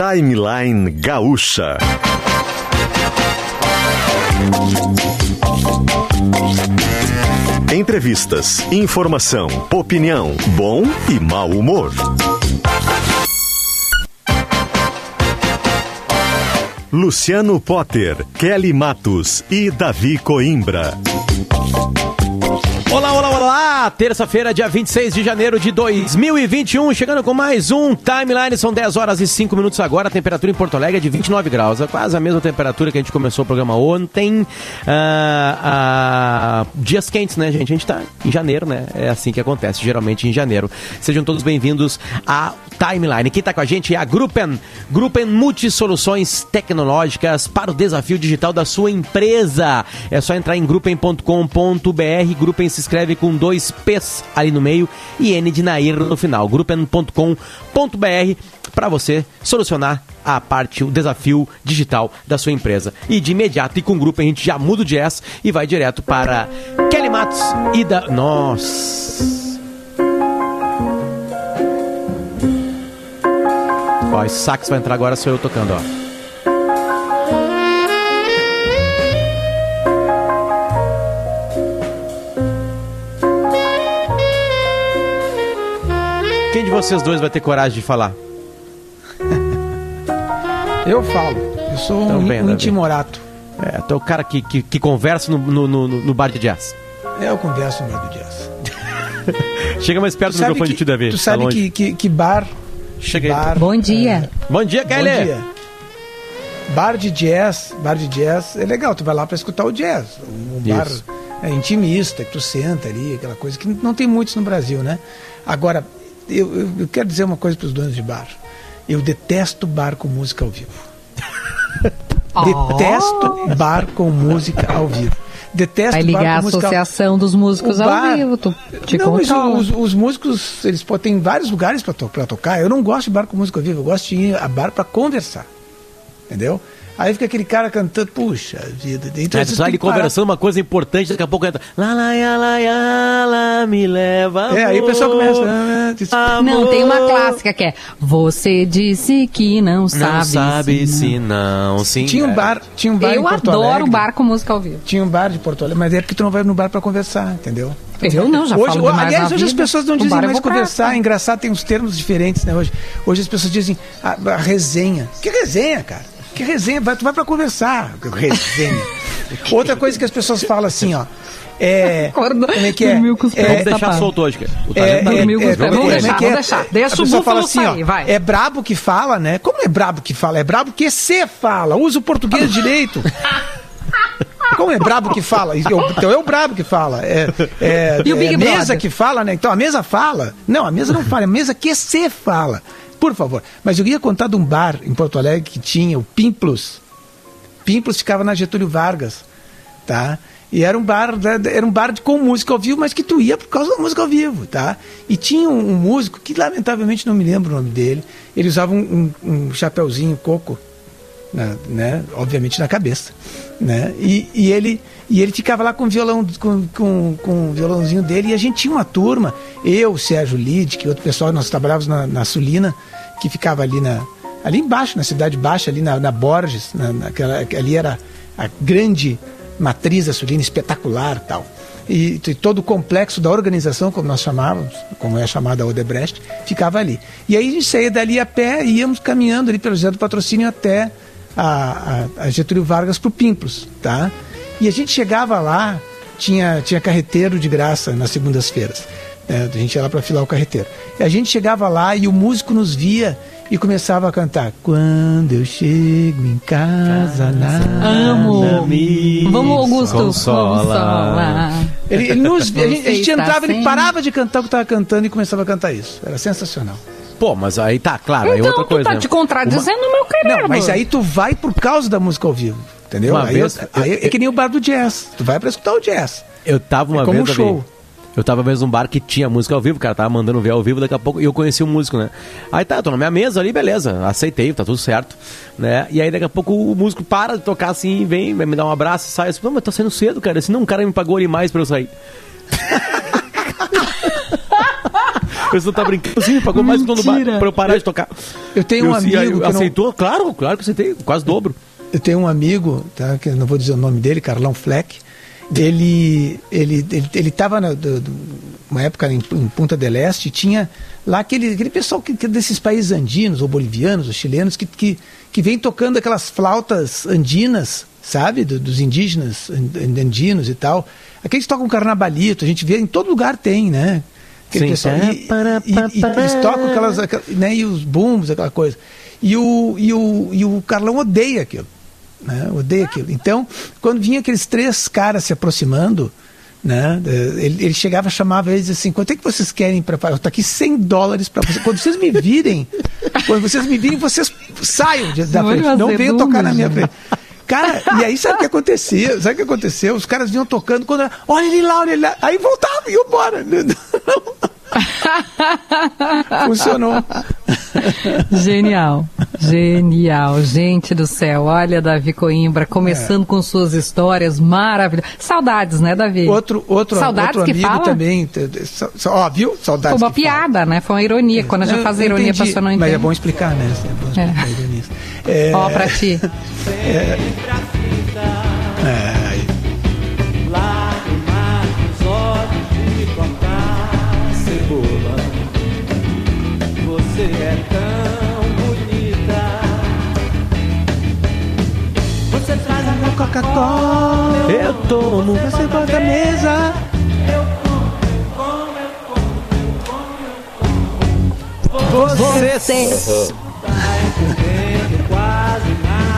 Timeline Gaúcha. Entrevistas, informação, opinião, bom e mau humor. Luciano Potter, Kelly Matos e Davi Coimbra. Olá, olá, olá! Terça-feira, dia 26 de janeiro de 2021, chegando com mais um Timeline. São 10 horas e 5 minutos agora. A temperatura em Porto Alegre é de 29 graus, é quase a mesma temperatura que a gente começou o programa ontem. Ah, ah, dias quentes, né, gente? A gente tá em janeiro, né? É assim que acontece, geralmente em janeiro. Sejam todos bem-vindos a Timeline. Quem está com a gente é a Gruppen, Gruppen Multisoluções Tecnológicas para o desafio digital da sua empresa. É só entrar em gruppen.com.br. Gruppen escreve com dois P's ali no meio e N de Nair no final. Gruppen.com.br para você solucionar a parte, o desafio digital da sua empresa. E de imediato e com o Gruppen a gente já muda o jazz e vai direto para Kelly Matos e da... Nossa... Ó, esse sax vai entrar agora, sou eu tocando, ó. Quem de vocês dois vai ter coragem de falar? Eu falo. Eu sou Então um, bem, um intimorato. É, tu é o cara que, que, que conversa no, no, no, no bar de jazz. Eu converso no bar do jazz. Chega mais perto do microfone que, de ti, Davi. tu Tá sabe que, que, que bar. Chega aí. bar Bom dia. Bom dia, Bom Kelly. dia. Bar de jazz, bar de jazz é legal, tu vai lá pra escutar o jazz. Um bar é, intimista, que tu senta ali, aquela coisa que não tem muitos no Brasil, né? Agora, eu, eu, eu quero dizer uma coisa pros donos de bar. Eu detesto bar com música ao vivo. Detesto bar com música ao vivo. Detesto Vai bar ligar a música ao- Associação dos Músicos O ao bar- vivo, tu te não, os, os músicos, eles têm vários lugares para to tocar. Eu não gosto de bar com música ao vivo, eu gosto de ir a bar para conversar. Entendeu? Aí fica aquele cara cantando, puxa vida. Então, É, tem ali conversando uma coisa importante, daqui a pouco entra. Lá, lá, ya, lá, ya, lá, me leva. É, aí o pessoal amor, começa. ah, diz- Não, tem uma amor. clássica que é Você disse que não sabe. Não sabe se se não, sim. Tinha um é. bar, tinha um bar Eu em Porto adoro Alegre. bar com música ao vivo. Tinha um bar de Porto Alegre, mas é porque tu não vai no bar para conversar, entendeu? Eu não, já hoje, falo aliás, hoje as pessoas não dizem mais pra conversar, é engraçado, tem uns termos diferentes, né? Hoje, hoje as pessoas dizem a, a resenha. Que resenha, cara? Que resenha? Vai, tu vai pra conversar. Resenha. Outra coisa que as pessoas falam assim, ó. É. Acorda, Como é que é? dormiu com os É, Vamos deixar solto hoje, cara. O É, talento tá é, dormiu com os é, pés. como Vamos é que deixar, é? vamos deixar. Deixa o búfalo assim, ó, sair, vai. É brabo que fala, né? Como é brabo que fala? É brabo que você fala. Usa o português direito. Como é brabo que fala? Eu- Então é o brabo que fala. É, é, E o Big é a mesa Brother? que fala, né? Então a mesa fala. Não, a mesa não fala, é a mesa que você fala. Por favor. Mas eu ia contar de um bar em Porto Alegre que tinha o Pimplos. Pimplos ficava na Getúlio Vargas, tá? E era um bar, da- era um bar com música ao vivo, mas que tu ia por causa da música ao vivo, tá? E tinha um, um músico que lamentavelmente não me lembro o nome dele. Ele usava um, um, um chapeuzinho coco, na- né? Obviamente na cabeça, né? E, e ele e ele ficava lá com o violão, com, com, com o violãozinho dele e a gente tinha uma turma, eu, Sérgio Lid, que outro pessoal nós trabalhávamos na, na Sulina, que ficava ali na ali embaixo, na cidade baixa, ali na, na Borges, na, naquela, ali era a grande matriz da Sulina, espetacular tal. E, e todo o complexo da organização, como nós chamávamos, como é chamada Odebrecht, ficava ali. E aí a gente saía dali a pé e íamos caminhando ali pelo José do Patrocínio até a, a, a Getúlio Vargas para o Pimplos, tá? E a gente chegava lá, tinha, tinha carreteiro de graça nas segundas-feiras. Né? A gente ia lá para filar o carreteiro. E a gente chegava lá e o músico nos via e começava a cantar. Quando eu chego em casa, nada. Amo. me Vamos, Augusto. consola. Consola. Ele, ele nos, a, gente, a gente tá entrava, ele sem- parava de cantar o que estava cantando e começava a cantar isso. Era sensacional. Pô, mas aí tá, claro, aí Então outra tu coisa. tá né? te contradizendo, meu querido. Não, mas aí tu vai por causa da música ao vivo. Entendeu? Uma Aí, vez- eu- aí é que nem o bar do jazz. Tu vai pra escutar o jazz. Eu tava uma É como vez um Davi, show. Eu tava vez num bar que tinha música ao vivo, o cara tava mandando ver ao vivo, daqui a pouco e eu conheci um músico, né? Aí tá, eu tô na minha mesa ali, beleza, aceitei, tá tudo certo, né? E aí daqui a pouco o músico para de tocar assim, vem, me dar um abraço e sai. Eu disse, não, mas tá saindo cedo, cara. Assim, não, o cara me pagou ali mais pra eu sair. Pessoa tá brincando, sim, pagou mais que o dono do bar Mentira. pra eu parar de tocar. Eu tenho um Eu, aí, amigo que não- aceitou? Claro, claro que aceitei, quase dobro. Eu tenho um amigo, tá, que eu não vou dizer o nome dele, Carlão Fleck. Ele ele ele, ele tava na do- do- uma época em, em Punta del Este, tinha lá aquele, aquele pessoal que, que é desses países andinos, ou bolivianos, ou chilenos, que, que, que vem tocando aquelas flautas andinas, sabe? Do- dos indígenas an- andinos e tal. Aqueles que tocam carnavalito, a gente vê em todo lugar tem, né? Aquele Sim. pessoal. E, e- e- e eles tocam aquelas, aquelas- né? E os booms, aquela coisa. E o, e o, e o Carlão odeia aquilo né? Odeia aquilo. Então, quando vinha aqueles três caras se aproximando, né? eh, Ele, ele chegava, chamava eles assim: quanto é que vocês querem para pagar? Tá aqui 100 dólares para vocês. Quando vocês me virem, quando vocês me virem, vocês saiam da frente. Não venham tocar na minha frente. Cara, e aí sabe o que acontecia? Sabe o que aconteceu? Os caras vinham tocando, quando era, olha ele lá, olha ele lá. Aí voltavam e iam embora. Funcionou. Genial, genial, gente do céu. Olha, Davi Coimbra, É. começando com suas histórias maravilhosas. Saudades, né, Davi? Outro, outro, Saudades outro que amigo fala? também. Ó, viu? Foi Saudades. uma que fala. piada, né? Foi uma ironia. Quando a gente faz a ironia, a entendi, pessoa não Mas entende. é bom explicar, né? É bom explicar É. a ironia. É, Ó, pra ti. é, cebola. Você é tão Coca-Cola. Eu tomo. Você bota a mesa. Vocês.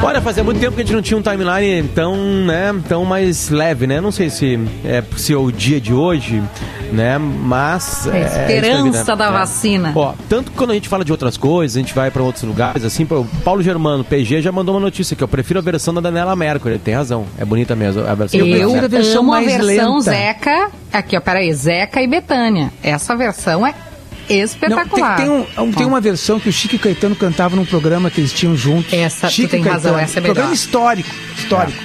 Olha, fazia muito tempo que a gente não tinha um timeline tão, né, tão mais leve, né? Não sei se é, se é o dia de hoje, né? Mas A é, esperança isso aí, né? da É. vacina. Ó, tanto que quando a gente fala de outras coisas, a gente vai pra outros lugares, assim, o Paulo Germano, PG, já mandou uma notícia que eu prefiro a versão da Daniela Mercury. Ele tem razão, é bonita mesmo a versão. Eu prefiro a versão amo a mais versão lenta. Zeca. Aqui, ó, peraí. Zeca e Betânia. Essa versão é Não, tem, espetacular. tem, um- tem uma versão que o Chico e Caetano cantavam num programa que eles tinham juntos. Essa, tu Chico tem e razão, Caetano, essa é melhor. Programa histórico, histórico.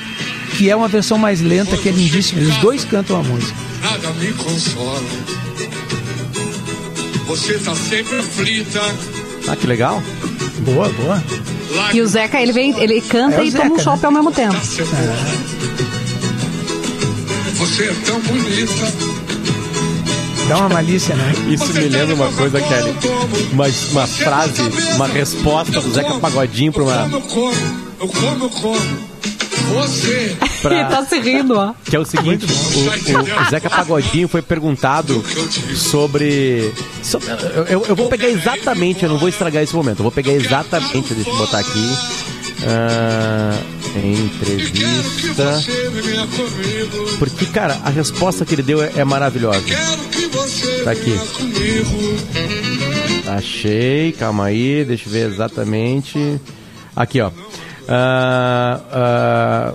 Que é uma versão mais lenta, que é lindíssima. Os dois cantam a música. nada me consola. Você tá sempre aflita. Ah, que legal. Boa, boa. E o Zeca, ele, vem, ele canta É e toma um chopp né? ao mesmo tempo. Você é tão bonita. Dá uma malícia, né? Isso me lembra uma coisa, Kelly. Uma, uma frase, uma resposta do Zeca. Pagodinho pra Eu uma. como, eu como. Eu como, eu como. Você. Pra- Ele tá se rindo, ó. Que é o seguinte, o, o- o Zeca Pagodinho foi perguntado sobre. sobre- eu, eu- eu vou pegar exatamente, eu não vou estragar esse momento, eu vou pegar exatamente, deixa eu botar aqui. que entrevista. Porque, cara, a resposta que ele deu é, é maravilhosa. Quero que você Tá aqui. Achei, calma aí, deixa eu ver exatamente. Aqui, ó. Ah, ah,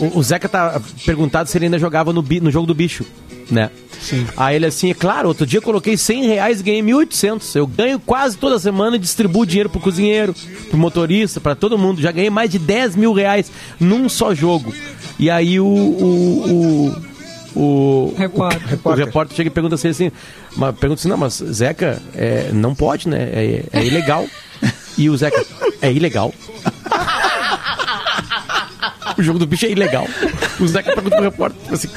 o, o Zeca tá perguntado se ele ainda jogava no, bi- no jogo do bicho, né? Sim. Aí ele assim, é claro, outro dia eu coloquei 100 reais e ganhei 1.800. Eu ganho quase toda semana e distribuo dinheiro pro cozinheiro, pro motorista, pra todo mundo. Já ganhei mais de 10 mil reais num só jogo. E aí o... o, o o Repórter. o, o repórter chega e pergunta assim, assim mas, pergunta assim, não, mas Zeca, é, não pode, né? É, é ilegal. E o Zeca, é ilegal. O jogo do bicho é ilegal. O Zeca pergunta pro repórter, tipo assim.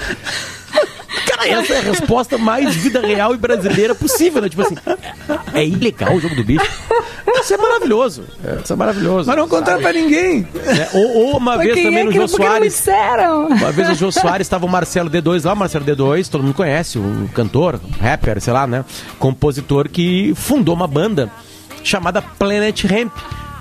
Cara, essa é a resposta mais vida real e brasileira possível, né? Tipo assim, é ilegal o jogo do bicho. Isso é maravilhoso. É, isso é maravilhoso. Mas não contaram pra ninguém. né? ou, ou uma Mas vez também é no Jô por que não me Soares. disseram? Uma vez o Jô Soares estava o Marcelo D2 lá, o Marcelo D2, todo mundo conhece, o cantor, rapper, sei lá, né? Compositor que fundou uma banda chamada Planet Hemp.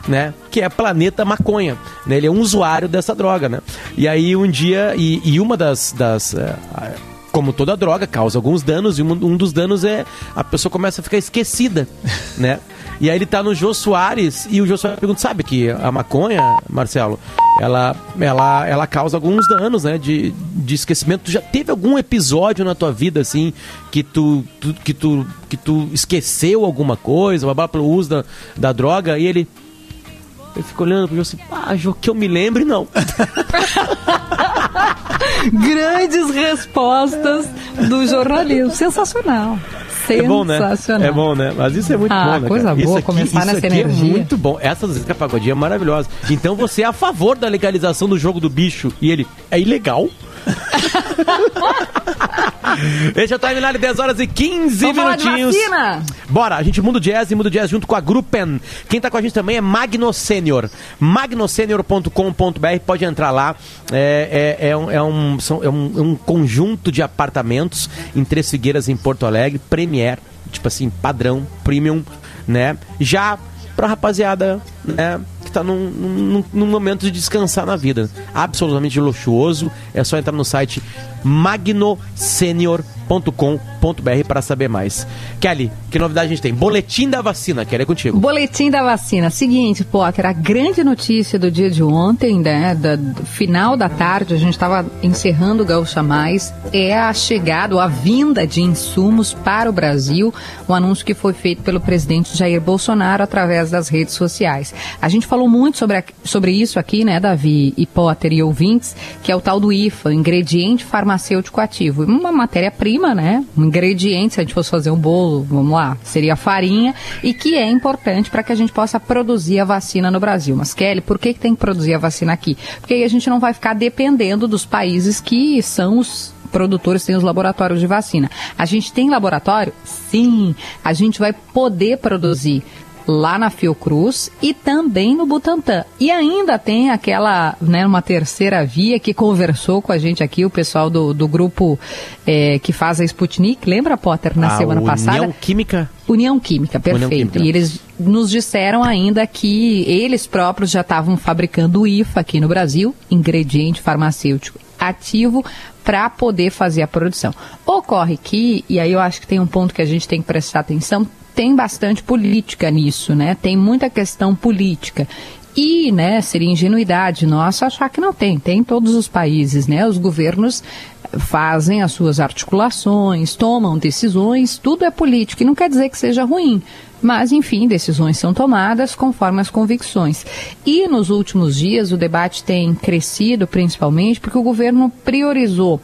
Né? Que é Planeta Maconha. Né? Ele é um usuário dessa droga, né? E aí um dia, e, e uma das. das a- como toda droga, causa alguns danos, e um, um dos danos é a pessoa começa a ficar esquecida, né? E aí ele tá no Jô Soares e o Jô Soares pergunta, sabe que a maconha, Marcelo, ela, ela, ela causa alguns danos, né? De, de esquecimento. Tu já teve algum episódio na tua vida, assim, que tu, tu- que tu, que tu esqueceu alguma coisa, blá, pelo uso da, da droga, e ele... Ele fica olhando pro Jô assim, ah, Jô, que eu me lembre, não. Grandes respostas do jornalismo. Sensacional. É bom, né? Sensacional. É bom, né? Mas isso é muito Ah, bom, né? coisa cara? boa, isso aqui, começar isso nessa aqui energia. é muito bom. Essa Zeca Pagodinha é maravilhosa. Então você é a favor da legalização do jogo do bicho e ele é ilegal? Esse é o Timeline 10 horas e 15 Vamos minutinhos. Bora, a gente muda o jazz e muda o jazz junto com a Gruppen. Quem tá com a gente também é Magno Senior. magnosenior.com.br, pode entrar lá. É, é, é um, é, um, são- é um- é um conjunto de apartamentos em Três Figueiras, em Porto Alegre, Premier, tipo assim, padrão, premium, né? Já pra rapaziada, né, que tá num, num, num momento de descansar na vida. Absolutamente luxuoso. É só entrar no site magnosenior.com.br para saber mais. Kelly, que novidade a gente tem? Boletim da vacina, Kelly, é contigo. Boletim da vacina. Seguinte, Potter, a grande notícia do dia de ontem, né, da, do final da tarde, a gente estava encerrando o Gaúcha Mais, é a chegada, a vinda de insumos para o Brasil, um anúncio que foi feito pelo presidente Jair Bolsonaro através das redes sociais. A gente falou muito sobre, a- sobre isso aqui, né, Davi e Potter e ouvintes, que é o tal do IFA, ingrediente farmacêutico ativo. Uma matéria-prima, né, um ingrediente, se a gente fosse fazer um bolo, vamos lá, seria farinha, e que é importante para que a gente possa produzir a vacina no Brasil. Mas, Kelly, por que, que tem que produzir a vacina aqui? Porque aí a gente não vai ficar dependendo dos países que são os produtores têm os laboratórios de vacina. A gente tem laboratório? Sim. A gente vai poder produzir lá na Fiocruz e também no Butantan. E ainda tem aquela, né, uma terceira via que conversou com a gente aqui, o pessoal do, do grupo eh, que faz a Sputnik, lembra, Potter, na a semana União passada? Química. União Química, perfeito. Química. E eles nos disseram ainda que eles próprios já estavam fabricando o IFA aqui no Brasil, ingrediente farmacêutico ativo, para poder fazer a produção. Ocorre que, e aí eu acho que tem um ponto que a gente tem que prestar atenção, tem bastante política nisso, né? Tem muita questão política. E, né, seria ingenuidade nossa achar que não tem. Tem em todos os países, né? Os governos fazem as suas articulações, tomam decisões, tudo é político. E não quer dizer que seja ruim. Mas, enfim, decisões são tomadas conforme as convicções. E nos últimos dias o debate tem crescido, principalmente porque o governo priorizou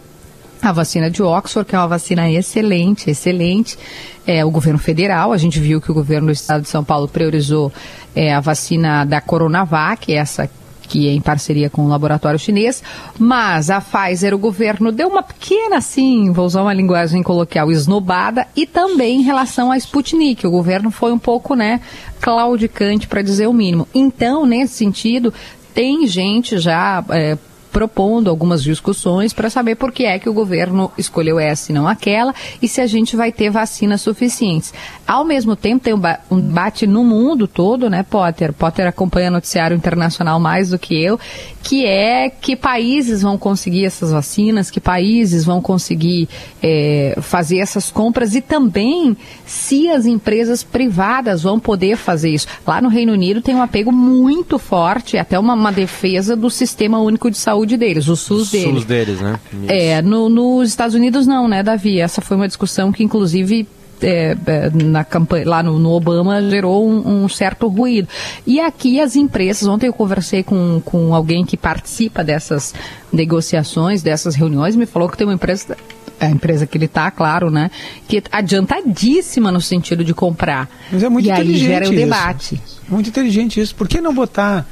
a vacina de Oxford, que é uma vacina excelente, excelente. É, o governo federal, a gente viu que o governo do estado de São Paulo priorizou é, a vacina da Coronavac, essa que é em parceria com o laboratório chinês, mas a Pfizer, o governo deu uma pequena, assim, vou usar uma linguagem coloquial, esnobada, e também em relação à Sputnik, o governo foi um pouco, né, claudicante, para dizer o mínimo. Então, nesse sentido, tem gente já é, propondo algumas discussões para saber por que é que o governo escolheu essa e não aquela e se a gente vai ter vacinas suficientes. Ao mesmo tempo, tem um, ba debate no mundo todo, né, Potter? Potter acompanha noticiário internacional mais do que eu, que é que países vão conseguir essas vacinas, que países vão conseguir é, fazer essas compras e também se as empresas privadas vão poder fazer isso. Lá no Reino Unido tem um apego muito forte, até uma, uma defesa do sistema único de saúde deles, o SUS deles. SUS deles, né? É, no, nos Estados Unidos não, né, Davi? Essa foi uma discussão que, inclusive, é, é, na campanha, lá no, no Obama gerou um, um certo ruído. E aqui as empresas, ontem eu conversei com, com alguém que participa dessas negociações, dessas reuniões, me falou que tem uma empresa, a empresa que ele está, claro, né, que é adiantadíssima no sentido de comprar. Mas é muito e aí inteligente gera o isso. debate. Muito inteligente isso. Por que não botar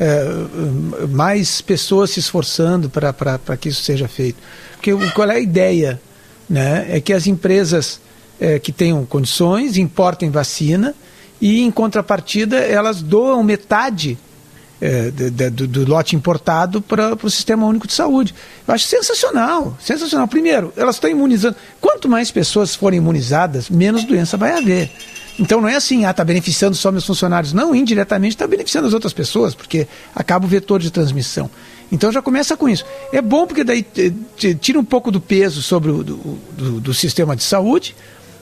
é, mais pessoas se esforçando para que isso seja feito? Porque qual é a ideia? Né? É que as empresas é, que tenham condições importem vacina e, em contrapartida, elas doam metade é, de- de- do, do lote importado para o Sistema Único de Saúde. Eu acho sensacional, sensacional. Primeiro, elas estão imunizando. Quanto mais pessoas forem imunizadas, menos doença vai haver. Então não é assim, ah, está beneficiando só meus funcionários. Não, indiretamente está beneficiando as outras pessoas, porque acaba o vetor de transmissão. Então já começa com isso. É bom porque daí eh, tira um pouco do peso sobre o do, do- do sistema de saúde,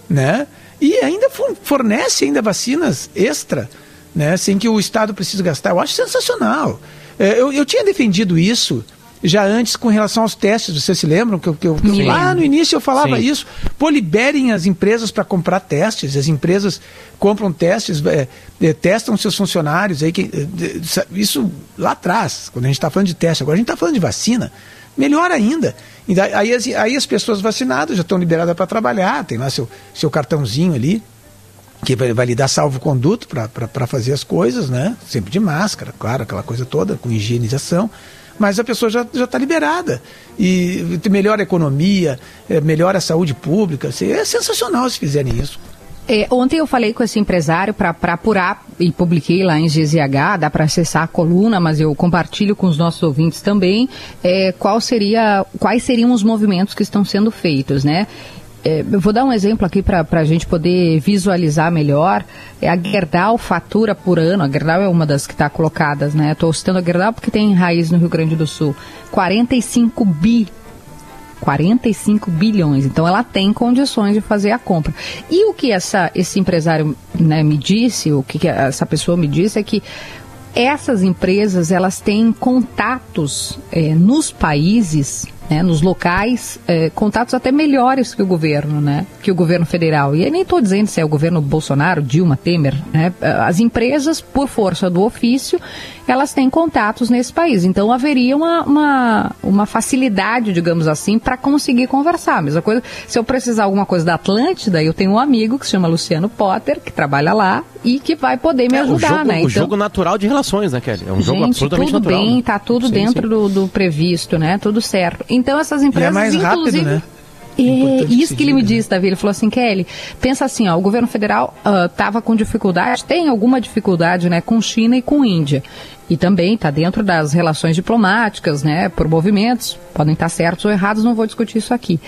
né? E ainda for- fornece ainda vacinas extra, né? Sem que o Estado precise gastar. Eu acho sensacional. Eh, eu, eu tinha defendido isso já antes com relação aos testes. Vocês se lembram que eu, que eu, lá no início eu falava Sim. isso? Pô, liberem as empresas para comprar testes. As empresas compram testes, é, é, testam seus funcionários. Aí, que, é, isso lá atrás, quando a gente está falando de teste. Agora a gente está falando de vacina. Melhor ainda. E Aí, as- aí as pessoas vacinadas já estão liberadas para trabalhar, tem lá seu, seu cartãozinho ali que vai, vai lhe dar salvo-conduto para fazer as coisas, né? Sempre de máscara, claro, aquela coisa toda, com higienização. Mas a pessoa já está liberada. E melhora a economia, eh, melhora a saúde pública. assim, É sensacional se fizerem isso. É, ontem eu falei com esse empresário para apurar e publiquei lá em GZH, dá para acessar a coluna, mas eu compartilho com os nossos ouvintes também é, qual seria, quais seriam os movimentos que estão sendo feitos, né? É, eu vou dar um exemplo aqui para a gente poder visualizar melhor. É a Gerdau fatura por ano, a Gerdau é uma das que está colocadas, né? Estou citando a Gerdau porque tem raiz no Rio Grande do Sul. 45 bi 45 bilhões. Então ela tem condições de fazer a compra. E o que essa, esse empresário né, me disse, o que, que essa pessoa me disse é que essas empresas elas têm contatos eh, nos países, né, nos locais, eh, contatos até melhores que o governo, né, que o governo federal. E nem estou dizendo se é o governo Bolsonaro, Dilma, Temer. Né, as empresas, por força do ofício, elas têm contatos nesse país. Então haveria uma, uma, uma facilidade, digamos assim, para conseguir conversar. Mesma coisa, se eu precisar alguma coisa da Atlântida, eu tenho um amigo que se chama Luciano Potter, que trabalha lá e que vai poder me É, o ajudar, jogo, né? o jogo natural de relações, né, Kelly? É um jogo Gente, absolutamente tudo natural. bem, né? tá tudo Sim, dentro sim. Do, do previsto, né? Tudo certo. Então essas empresas, mais rápido, inclusive. né? É, que isso que ele me né? disse, Davi. Ele falou assim, Kelly, pensa assim, ó, o governo federal estava com dificuldade, tem alguma dificuldade, né, com China e com Índia. E também está dentro das relações diplomáticas, né, por movimentos, podem estar certos ou errados, não vou discutir isso aqui.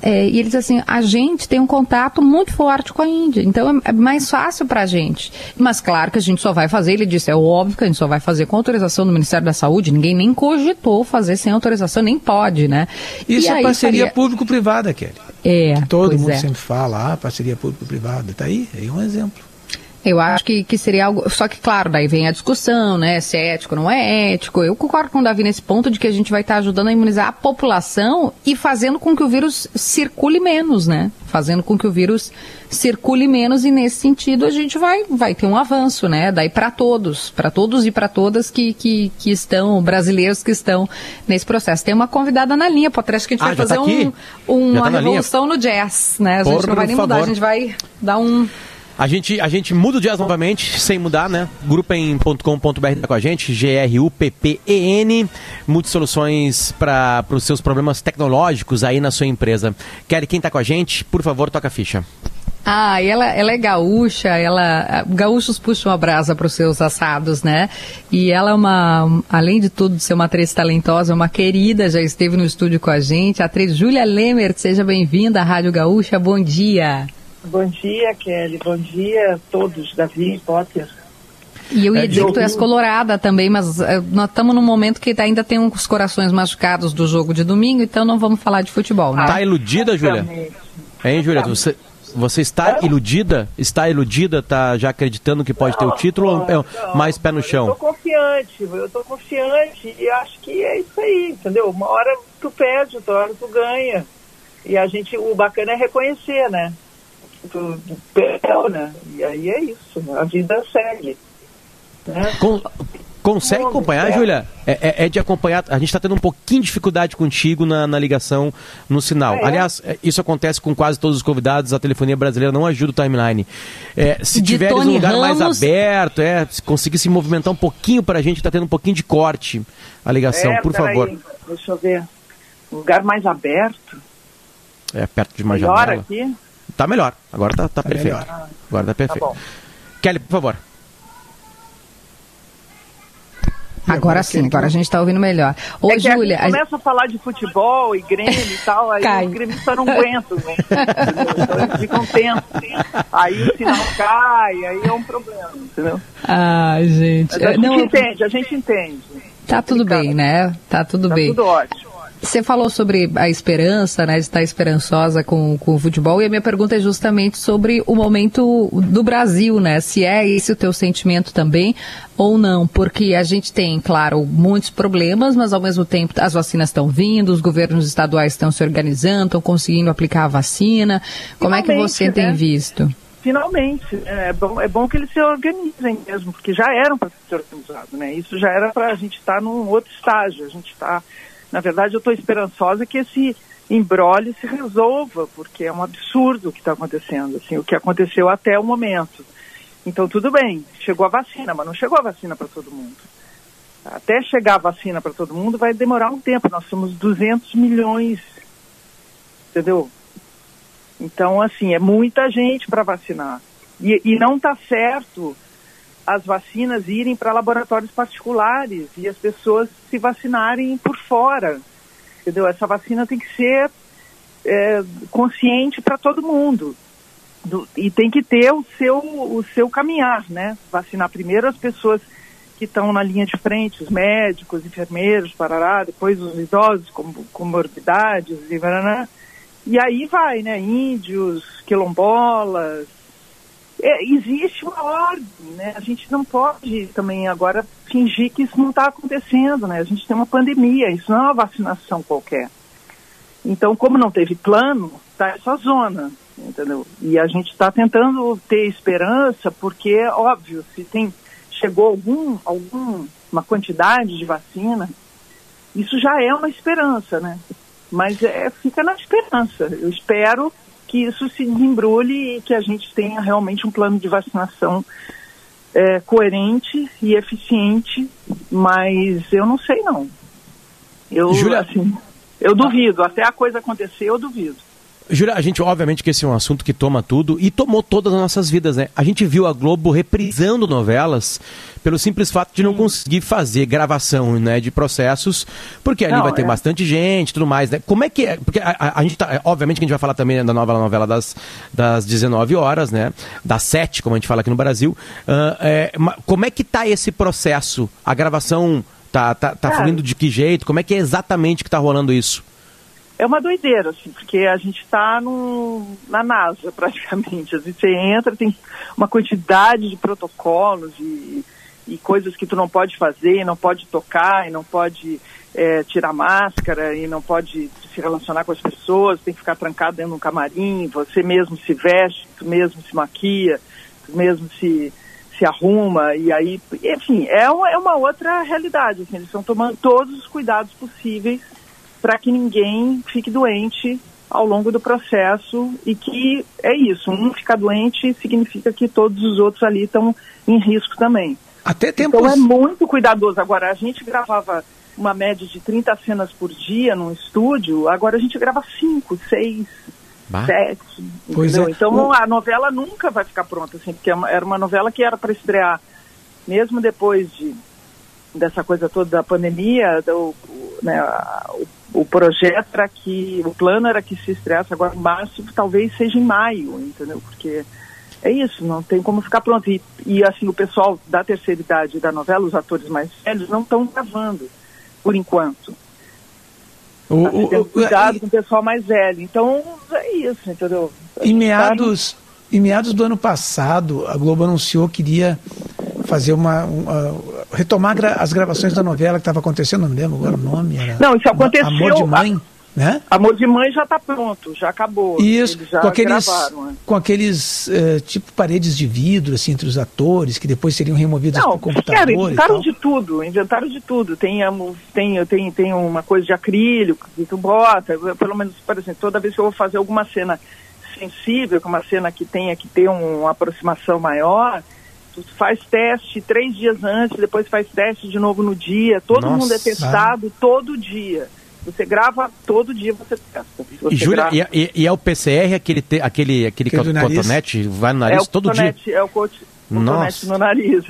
É, e ele diz assim, a gente tem um contato muito forte com a Índia, então é, é mais fácil para a gente. Mas claro que a gente só vai fazer, ele disse, é óbvio que a gente só vai fazer com autorização do Ministério da Saúde, ninguém nem cogitou fazer sem autorização, nem pode, né? Isso E é aí parceria faria- público-privada, Kelly. É, Todo mundo é. sempre fala, ah, parceria público-privada. Tá aí, aí é um exemplo. Eu acho que, que seria algo. Só que, claro, daí vem a discussão, né? Se é ético ou não é ético. Eu concordo com o Davi nesse ponto de que a gente vai estar ajudando a imunizar a população e fazendo com que o vírus circule menos, né? Fazendo com que o vírus circule menos e nesse sentido a gente vai, vai ter um avanço, né? Daí para todos, para todos e para todas que, que, que estão, brasileiros que estão nesse processo. Tem uma convidada na linha, Potter, acho que a gente Ah, vai já fazer tá um, uma tá na linha? revolução no jazz, né? A gente Por não vai nem mudar, a favor. gente vai dar um. A gente, a gente muda o jazz novamente, sem mudar, né? Grupem.com.br tá com a gente, G-R-U-P-P-E-N. Mude soluções para os seus problemas tecnológicos aí na sua empresa. Kelly, quem tá com a gente, por favor, toca a ficha. Ah, ela, ela é gaúcha, ela, gaúchos puxam a brasa para os seus assados, né? E ela é uma, além de tudo, ser uma atriz talentosa, uma querida, já esteve no estúdio com a gente, a atriz Júlia Lemert, seja bem-vinda à Rádio Gaúcha, bom dia. Bom dia, Kelly. Bom dia a todos, Davi, Potter. E eu ia É, dizer que tu és colorada também, mas eh, nós estamos num momento que ainda tem uns corações machucados do jogo de domingo, então não vamos falar de futebol, né? Tá iludida, Júlia? Exatamente. Hein, Júlia? Você, você está iludida? Está iludida? Tá já acreditando que pode ter o título ou é Não, mais pé no Eu tô chão? confiante, eu tô confiante e acho que é isso aí, entendeu? Uma hora tu perde, outra hora tu ganha. E a gente, o bacana é reconhecer, né? Tu perdeu, né? E aí é isso, a vida segue. Né? Con- consegue acompanhar, é. Júlia? É, é- é de acompanhar. A gente está tendo um pouquinho de dificuldade contigo na, na ligação no sinal. É. Aliás, é, isso acontece com quase todos os convidados. A telefonia brasileira não ajuda o timeline. É, se De tiveres um Tony lugar mais Ramos- aberto, é, se conseguir se movimentar um pouquinho para a gente, está tendo um pouquinho de corte a ligação, É, por favor. Deixa eu ver. Um lugar mais aberto, É, perto de uma melhor janela. aqui. Tá melhor. Agora tá, tá perfeito. melhor. Agora tá Tá perfeito. bom. Kelly, por favor. Agora sim, agora a gente está ouvindo melhor. Ô, é Júlia, a gente começa a falar de futebol e Grêmio e tal, aí Cai. os gremistas não aguentam, né? Então eles ficam tensos. Aí o sinal cai, aí é um problema, entendeu? Ah, gente. Mas a gente Não, entende, a gente entende. tá tudo bem, né? Tá tudo Tá bem. tudo ótimo. Você falou sobre a esperança, né, de estar esperançosa com, com o futebol, e a minha pergunta é justamente sobre o momento do Brasil, né? Se é esse o teu sentimento também ou não, porque a gente tem, claro, muitos problemas, mas ao mesmo tempo as vacinas estão vindo, os governos estaduais estão se organizando, estão conseguindo aplicar a vacina. Como é que você Finalmente, tem né? visto? Finalmente, é bom, é bom que eles se organizem mesmo, porque já eram para ser organizados, né? Isso já era para a gente estar num outro estágio. A gente está, na verdade, eu estou esperançosa que esse embrólio se resolva, porque é um absurdo o que está acontecendo, assim, o que aconteceu até o momento. Então, tudo bem, chegou a vacina, mas não chegou a vacina para todo mundo. Até chegar a vacina para todo mundo vai demorar um tempo. Nós somos 200 milhões, entendeu? Então, assim, é muita gente para vacinar. E, e não está certo as vacinas irem para laboratórios particulares e as pessoas se vacinarem por fora. Entendeu? Essa vacina tem que ser é, consciente para todo mundo. Do- e tem que ter o seu, o seu caminhar, né? Vacinar primeiro as pessoas que estão na linha de frente, os médicos, enfermeiros, parará, depois os idosos com comorbidades e. E aí vai, né? Índios, quilombolas. É, existe uma ordem, né? A gente não pode também agora fingir que isso não está acontecendo, né? A gente tem uma pandemia, isso não é uma vacinação qualquer. Então, como não teve plano, tá essa zona, entendeu? E a gente está tentando ter esperança, porque, óbvio, se tem chegou algum, algum uma quantidade de vacina, isso já é uma esperança, né? Mas é, fica na esperança. Eu espero que isso se desembrulhe e que a gente tenha realmente um plano de vacinação é, coerente e eficiente, mas eu não sei não. Eu, Júlia- assim, eu duvido. Até a coisa acontecer, eu duvido. Júlia, a gente, obviamente que esse é um assunto que toma tudo e tomou todas as nossas vidas, né? A gente viu a Globo reprisando novelas pelo simples fato de não conseguir fazer gravação, né, de processos, porque ali Não, vai ter é. bastante gente e tudo mais, né? Como é que é? Porque a, a- a gente tá, obviamente que a gente vai falar também né, da nova novela das, das 19 horas, né? Das 7, como a gente fala aqui no Brasil. Ah, é, como é que tá esse processo? A gravação tá, tá, tá fluindo de que jeito? Como é que é exatamente que tá rolando isso? É uma doideira, assim, porque a gente está na NASA, praticamente. Gente entra, tem uma quantidade de protocolos e, e coisas que tu não pode fazer, e não pode tocar, e não pode é, tirar máscara, e não pode se relacionar com as pessoas, tem que ficar trancado dentro de um camarim, você mesmo se veste, tu mesmo se maquia, tu mesmo se, se arruma, e aí, enfim, é uma, é uma outra realidade, assim, eles estão tomando todos os cuidados possíveis para que ninguém fique doente ao longo do processo e que é isso, um ficar doente significa que todos os outros ali estão em risco também. Até tempos. Então é muito cuidadoso. Agora, a gente gravava uma média de 30 cenas por dia num estúdio, agora a gente grava 5, 6, Bah. 7. Pois entendeu? é. Então O- a novela nunca vai ficar pronta, assim, porque é era uma novela que era para estrear mesmo depois de dessa coisa toda da pandemia, do, né, o, o projeto era que, o plano era que se estreasse agora em março, talvez seja em maio, entendeu? Porque é isso, não tem como ficar pronto. E, e assim, o pessoal da terceira idade da novela, os atores mais velhos, não estão gravando, por enquanto. O- Tá o- o- cuidado e- com o pessoal mais velho. Então, é isso, entendeu? Em tá meados, em meados do ano passado, a Globo anunciou que iria fazer uma, uma- retomar gra- as gravações da novela que estava acontecendo, não me lembro agora o nome. Era Não, isso aconteceu- Amor de Mãe, né? Amor de Mãe já está pronto, já acabou. Isso, com aqueles, gravaram. né? com aqueles eh, tipo paredes de vidro assim entre os atores que depois seriam removidas Não, por computador e inventaram de tudo, inventaram de tudo. Tem, amo- tem, tem, tem uma coisa de acrílico que tu bota, pelo menos, por exemplo, toda vez que eu vou fazer alguma cena sensível, que é uma cena que tenha que ter um- uma aproximação maior, tu faz teste três dias antes, depois faz teste de novo no dia, todo Nossa. mundo é testado todo dia. Você grava todo dia, você testa. Você E, Júlia, grava- e, é- e- e é o PCR, aquele, te- aquele, aquele, Aquele nariz? cotonete, vai no nariz é o todo dia? cotonete, É o, cot- cotonete Nossa. no nariz.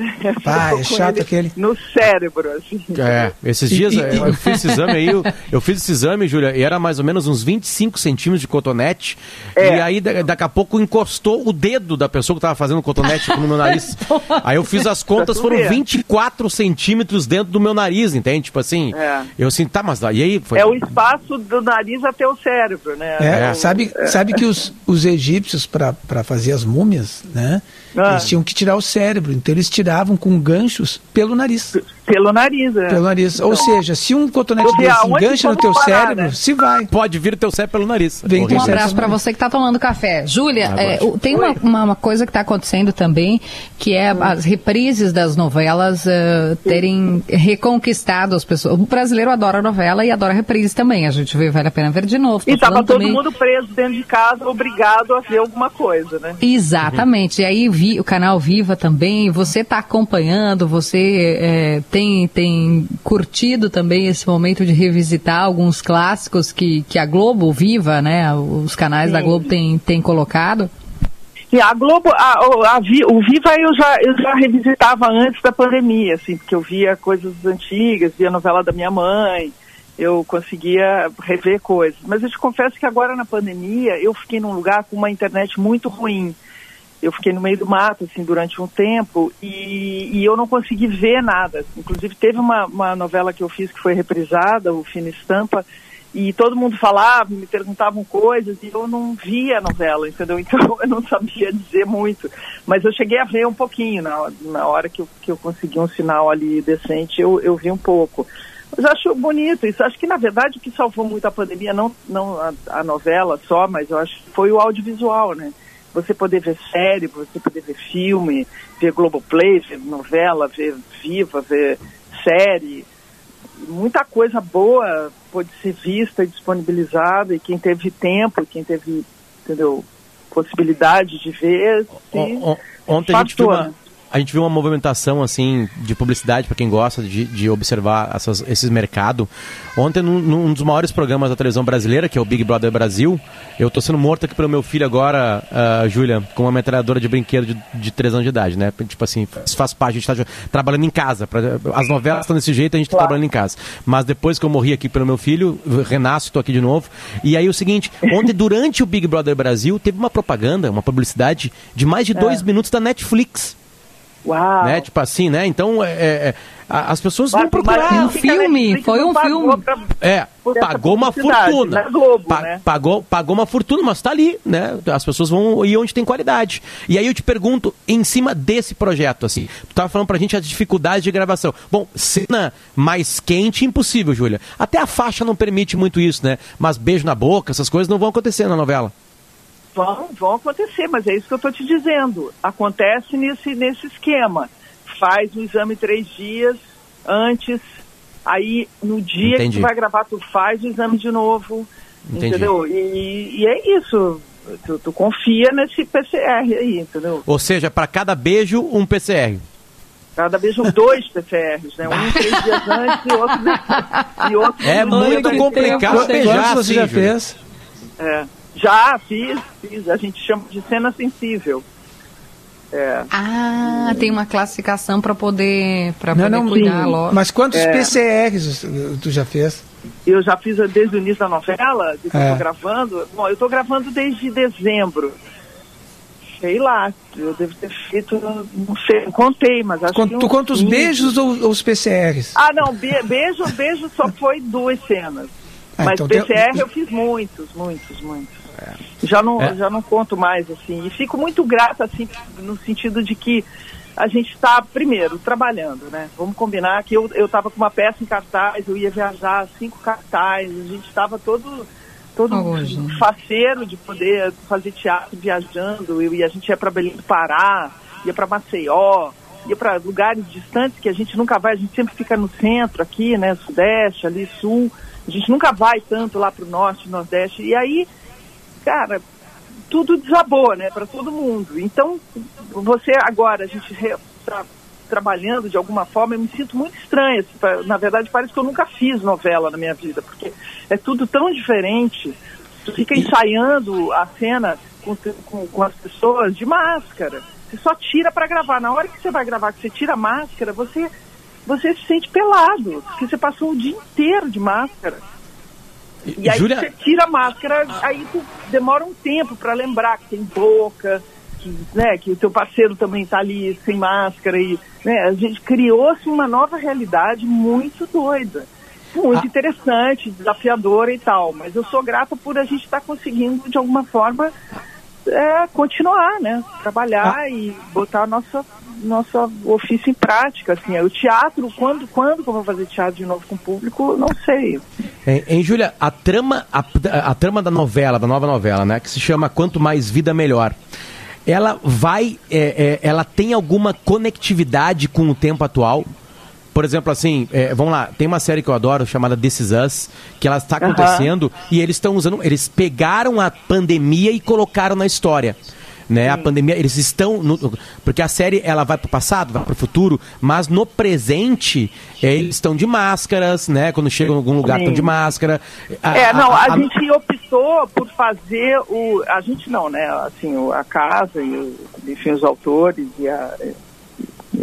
Ah, é com chato ele aquele. No cérebro, assim. É, esses E- dias e- eu, eu fiz esse exame aí, eu, eu fiz esse exame, Júlia, e era mais ou menos uns 25 centímetros de cotonete. É. E aí, da- daqui a pouco, encostou o dedo da pessoa que tava fazendo o cotonete no meu nariz. Aí eu fiz as contas, tu foram ver. 24 centímetros dentro do meu nariz, entende? Tipo assim, É. eu assim, tá, mas e aí? Foi... É o espaço do nariz até o cérebro, né? É, O- sabe, sabe que os, os egípcios, para fazer as múmias, né? Ah. Eles tinham que tirar o cérebro, então eles tiravam com ganchos pelo nariz. Pelo nariz, é. Pelo nariz. Ou Então, seja, se um cotonete desse aonde engancha no teu parar, cérebro, né? se vai. Pode vir o teu cérebro pelo nariz. Vem. Um abraço para você que está tomando café. Júlia, Agora. é, tem uma, uma- uma coisa que está acontecendo também, que é as reprises das novelas eh, terem reconquistado as pessoas. O brasileiro adora novela e adora reprise também. A gente vê Vale a Pena Ver de novo. Tô E tava falando todo também- mundo preso dentro de casa, obrigado a ver alguma coisa, né? Exatamente. E aí vi, o canal Viva também, você está acompanhando, você é, tem, tem curtido também esse momento de revisitar alguns clássicos que, que a Globo Viva, né? Os canais da Sim. Globo têm tem colocado. E a Globo, a, o- a o Viva eu já, eu já revisitava antes da pandemia, assim, porque eu via coisas antigas, via novela da minha mãe, eu conseguia rever coisas. Mas eu te confesso que agora na pandemia eu fiquei num lugar com uma internet muito ruim. Eu fiquei no meio do mato, assim, durante um tempo e, e eu não consegui ver nada. Inclusive teve uma, uma novela que eu fiz que foi reprisada, o Fina Estampa, e todo mundo falava, me perguntavam coisas e eu não via a novela, entendeu? Então eu não sabia dizer muito. Mas eu cheguei a ver um pouquinho, na, na hora que eu, que eu consegui um sinal ali decente, eu, eu vi um pouco. Mas acho bonito isso. Acho que, na verdade, o que salvou muito a pandemia, não, não a, a novela só, mas eu acho que foi o audiovisual, né? Você poder ver série, você poder ver filme, ver Globoplay, ver novela, ver Viva, ver série. Muita coisa boa pode ser vista e disponibilizada, e quem teve tempo, quem teve, entendeu, possibilidade de ver, se On- on- Ontem a gente, viu uma, né? A gente viu uma movimentação assim de publicidade para quem gosta de, de observar essas, esses mercados. Ontem, num, num dos maiores programas da televisão brasileira, que é o Big Brother Brasil, eu tô sendo morto aqui pelo meu filho agora, ah, Júlia, com uma metralhadora de brinquedo de, de 3 anos de idade, né? Tipo assim, faz, faz parte, a gente tá jo- trabalhando em casa. pra- as novelas estão desse jeito, a gente tá trabalhando em casa. Mas depois que eu morri aqui pelo meu filho, renasço, tô aqui de novo. E aí o seguinte, ontem, durante o Big Brother Brasil, teve uma propaganda, uma publicidade de mais de dois minutos da Netflix Uau! né? Tipo assim, né? Então, é, é, a- as pessoas Mas- vão procurar. mas Um a filme, foi um filme. pra- É, pagou uma fortuna. Na Globo, Pa- né? pagou, pagou uma fortuna, mas tá ali, né? As pessoas vão ir onde tem qualidade. E aí eu te pergunto, em cima desse projeto, assim, tu tava falando pra gente as dificuldades de gravação. Bom, cena mais quente, impossível, Júlia. Até a faixa não permite muito isso, né? Mas beijo na boca, essas coisas não vão acontecer na novela. Vão, vão acontecer, mas é isso que eu estou te dizendo. Acontece nesse, nesse esquema. Faz o exame três dias antes, aí no dia Entendi. que tu vai gravar, tu faz o exame de novo. Entendi. Entendeu? E, e é isso. Tu, tu confia nesse PCR aí, entendeu? Ou seja, pra cada beijo, um PCR. Cada são dois PCRs, né? Um três dias antes e outro, e outro É muito complicado beijar você assim, já fez? É. Já fiz, fiz. A gente chama de cena sensível. É. Ah, tem uma classificação para poder, pra Não, poder não, cuidar sim. logo. Mas quantos É. PCRs tu já fez? Eu já fiz desde o início da novela, que eu É. tô gravando. Bom, eu tô gravando desde dezembro. Sei lá, eu devo ter feito, não sei, não contei, mas acho Quant- que. Tu uns conta os 15. beijos ou, ou os PCRs? Ah, não, be- beijo, beijo só foi duas cenas. Ah, mas então tem- PCR eu fiz muitos, muitos, muitos. Já, não, É. já não conto mais, assim. E fico muito grata, assim, no sentido de que a gente está, primeiro, trabalhando, né? Vamos combinar que eu estava com uma peça em cartaz, eu ia viajar cinco cartazes, a gente estava todo todo gente. faceiro de poder fazer teatro viajando, eu, e a gente ia para Belém do Pará, ia para Maceió, ia para lugares distantes que a gente nunca vai, a gente sempre fica no centro aqui, né, sudeste, ali sul, a gente nunca vai tanto lá para o norte, nordeste, e aí, cara, tudo desabou, né, para todo mundo. Então, você agora, a gente está trabalhando de alguma forma, eu me sinto muito estranha. assim, Na verdade, parece que eu nunca fiz novela na minha vida, porque é tudo tão diferente. Tu fica ensaiando a cena com, com, com as pessoas de máscara. Você só tira para gravar. Na hora que você vai gravar, que você tira a máscara, você, você se sente pelado, porque você passou o dia inteiro de máscara. E aí Júlia- você tira a máscara, aí tu demora um tempo para lembrar que tem boca, que, né, que o teu parceiro também está ali sem máscara. E, né, a gente criou-se uma nova realidade muito doida. Muito Ah. interessante, desafiadora e tal. Mas eu sou grata por a gente estar conseguindo, de alguma forma, é, continuar, né? Trabalhar Ah. e botar nossa nosso ofício em prática, assim, o teatro, quando, quando que eu vou fazer teatro de novo com o público, não sei. Hein, hein, Júlia, a trama, a, a trama da novela, da nova novela, né, que se chama Quanto Mais Vida Melhor, ela vai, é, é, ela tem alguma conectividade com o tempo atual? Por exemplo, assim, é, vamos lá, tem uma série que eu adoro chamada This Is Us, que ela está acontecendo e eles estão usando, eles pegaram a pandemia e colocaram na história. Né, a pandemia, eles estão. no- porque a série ela vai pro passado, vai pro futuro, mas no presente é, eles estão de máscaras, né? Quando chegam em algum lugar, Sim. estão de máscara. A- é, não, a, a- gente optou por fazer o. A gente não, né? Assim, o- a casa e o, enfim, os autores e a,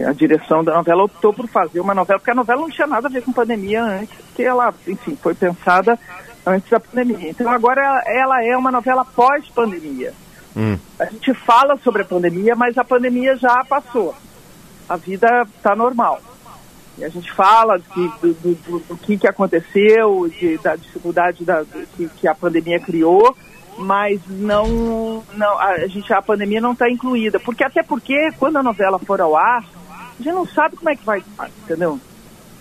a direção da novela optou por fazer uma novela, porque a novela não tinha nada a ver com pandemia antes, porque ela, enfim, foi pensada antes da pandemia. Então agora ela, ela é uma novela pós-pandemia. Hum. A gente fala sobre a pandemia, mas a pandemia já passou. A vida está normal. E a gente fala de- do, do- do- do que, que aconteceu, de- da dificuldade da, que, que a pandemia criou, mas não, não a, gente, a pandemia não está incluída. Porque até porque quando a novela for ao ar, a gente não sabe como é que vai estar, entendeu?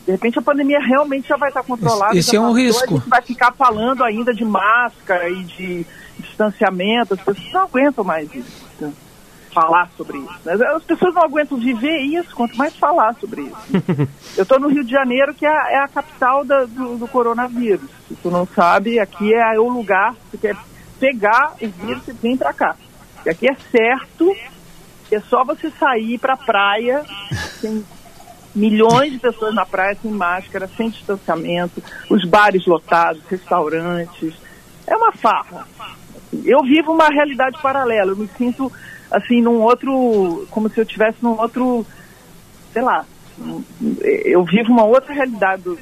De repente a pandemia realmente já vai estar controlada. Esse é um risco. A gente vai ficar falando ainda de máscara e de distanciamento. As pessoas não aguentam mais isso. né? Falar sobre isso. né? As pessoas não aguentam viver isso, quanto mais falar sobre isso. Eu estou no Rio de Janeiro, que é a, é a capital da- do, do coronavírus. Se tu não sabe, aqui é o lugar que quer pegar o vírus e vir para cá. E aqui é certo que é só você sair para a praia, tem milhões de pessoas na praia sem máscara, sem distanciamento, os bares lotados, restaurantes. É uma farra. Eu vivo uma realidade paralela, eu me sinto assim num outro, como se eu estivesse num outro, sei lá, eu vivo uma outra realidade do,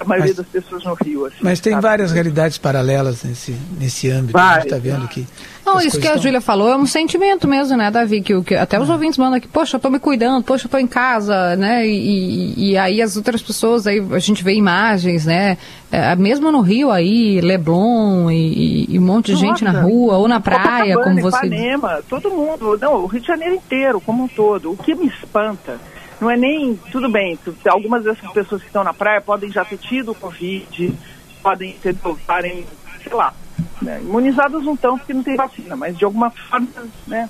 a maioria Mas- das pessoas no Rio. Assim, Mas tem sabe? várias realidades paralelas nesse, nesse âmbito. A gente está vendo que. Não, isso que a tão- Júlia falou é um sentimento mesmo, né, Davi? Que, o- que até os ouvintes mandam aqui, poxa, eu tô me cuidando, poxa, eu tô em casa, né? E, e- aí as outras pessoas, aí a gente vê imagens, né? É, mesmo no Rio aí, Leblon e, e um monte de gente na Nossa, rua ou na praia, Copacabana, como você Ipanema, todo mundo, não, o Rio de Janeiro inteiro, como um todo. O que me espanta não é nem, tudo bem, algumas dessas pessoas que estão na praia podem já ter tido Covid, podem ter, estarem, sei lá, né, imunizadas não estão porque não tem vacina, mas de alguma forma, né?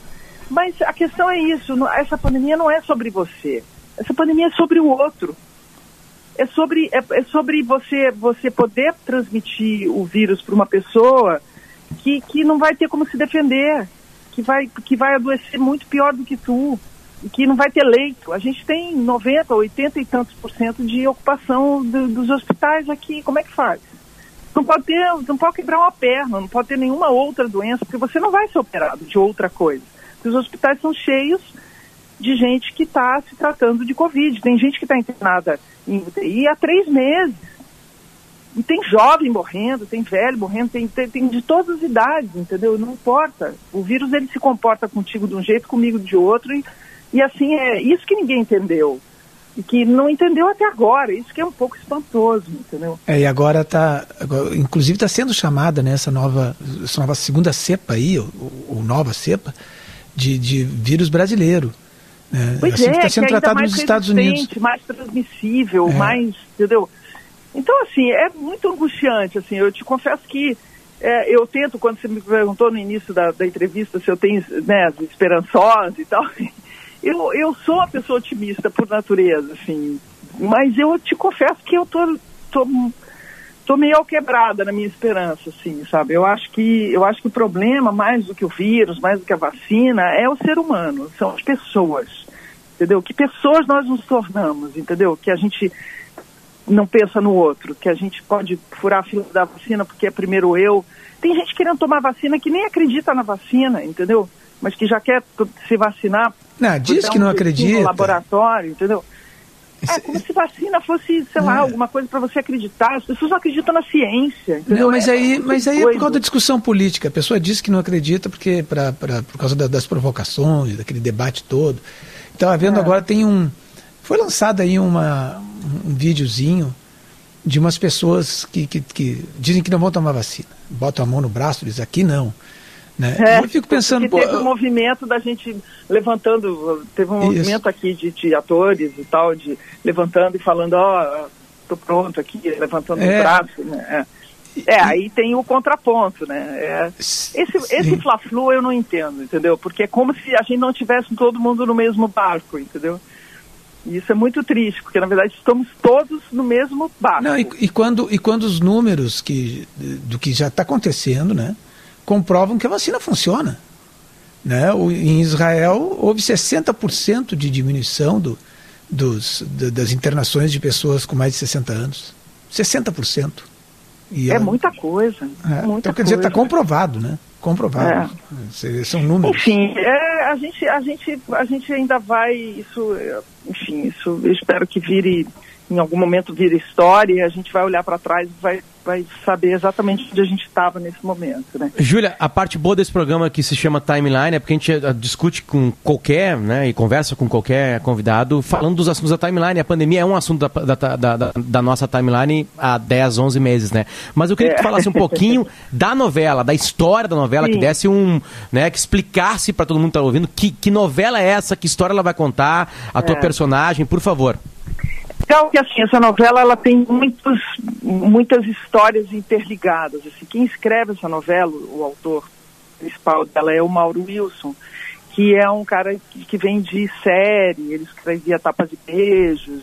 Mas a questão é isso, essa pandemia não é sobre você, essa pandemia é sobre o outro. É sobre, é, é sobre você, você poder transmitir o vírus para uma pessoa que, que não vai ter como se defender, que vai, que vai adoecer muito pior do que tu, que não vai ter leito. A gente tem 90, 80 e tantos por cento de ocupação do- dos hospitais aqui. Como é que faz? Não pode ter, não pode quebrar uma perna, não pode ter nenhuma outra doença, porque você não vai ser operado de outra coisa. Os hospitais são cheios de gente que está se tratando de Covid. Tem gente que está internada em UTI há três meses. E tem jovem morrendo, tem velho morrendo, tem, tem, tem de todas as idades, entendeu? Não importa. O vírus ele se comporta contigo de um jeito, comigo de outro, e, e assim é isso que ninguém entendeu. E que não entendeu até agora, isso que é um pouco espantoso, entendeu? É, e agora está, inclusive está sendo chamada nessa nova, essa nova segunda cepa aí, ou, ou nova cepa, de, de vírus brasileiro. né? Pois assim é, está sendo tratado nos Estados Unidos. mais transmissível, É. mais, entendeu? Então, assim, é muito angustiante, assim, eu te confesso que é, eu tento, quando você me perguntou no início da, da entrevista se eu tenho, né, esperançosa e tal, eu, eu sou uma pessoa otimista por natureza, assim, mas eu te confesso que eu tô, tô, tô meio quebrada na minha esperança, assim, sabe? Eu acho que eu acho que o problema, mais do que o vírus, mais do que a vacina, é o ser humano, são as pessoas, entendeu? Que pessoas nós nos tornamos, entendeu? Que a gente não pensa no outro, que a gente pode furar a fila da vacina porque é primeiro eu. Tem gente querendo tomar vacina que nem acredita na vacina, entendeu? Mas que já quer se vacinar. Não, diz que não um acredita. No laboratório, entendeu? É como se vacina fosse, sei lá, É. alguma coisa para você acreditar. As pessoas não acreditam na ciência. Entendeu? Não, mas É aí, muita mas aí é por causa da discussão política. A pessoa diz que não acredita porque pra, pra, por causa da- das provocações, daquele debate todo. Estava É. vendo agora, tem um. Foi lançado aí uma, um videozinho de umas pessoas que, que, que dizem que não vão tomar vacina. Botam a mão no braço e dizem aqui não. Né? É, eu fico pensando, pô, teve um movimento da gente levantando, teve um Isso. movimento aqui de, de atores e tal, de levantando e falando, ó, tô pronto aqui, levantando É. o braço, né? É, É, aí tem o contraponto, né? É, esse, esse. Fla-Flu eu não entendo, entendeu? Porque é como se a gente não tivesse todo mundo no mesmo barco, entendeu? E isso é muito triste, porque na verdade estamos todos no mesmo barco. Não, e, e quando, e quando os números que, do que já está acontecendo, né, comprovam que a vacina funciona. Né? O, em Israel houve 60% de diminuição do, dos, da- das internações de pessoas com mais de 60 anos. 60%. E é muita coisa. é, muita então, quer dizer, está comprovado, né? Comprovado. É, São números. Enfim, é, a, gente, a, gente, a gente ainda vai, isso, é, enfim, isso eu espero que vire, em algum momento vire história e a gente vai olhar para trás e vai, vai saber exatamente onde a gente estava nesse momento, né? Júlia, a parte boa desse programa que se chama Timeline é porque a gente eh, discute com qualquer, né, e conversa com qualquer convidado falando dos assuntos da timeline. A pandemia é um assunto da, da, da, da- nossa timeline há 10, 11 meses, né? Mas eu queria que tu É. falasse um pouquinho da novela, da história da novela, que Sim. desse um, né, que explicasse para todo mundo que tá ouvindo que, que novela é essa, que história ela vai contar, a tua É. personagem, por favor. Então, que assim, essa novela ela tem muitos, muitas histórias interligadas. Assim. Quem escreve essa novela, o autor principal dela é o Mauro Wilson, que é um cara que, que vem de série, ele escrevia Tapas e Beijos.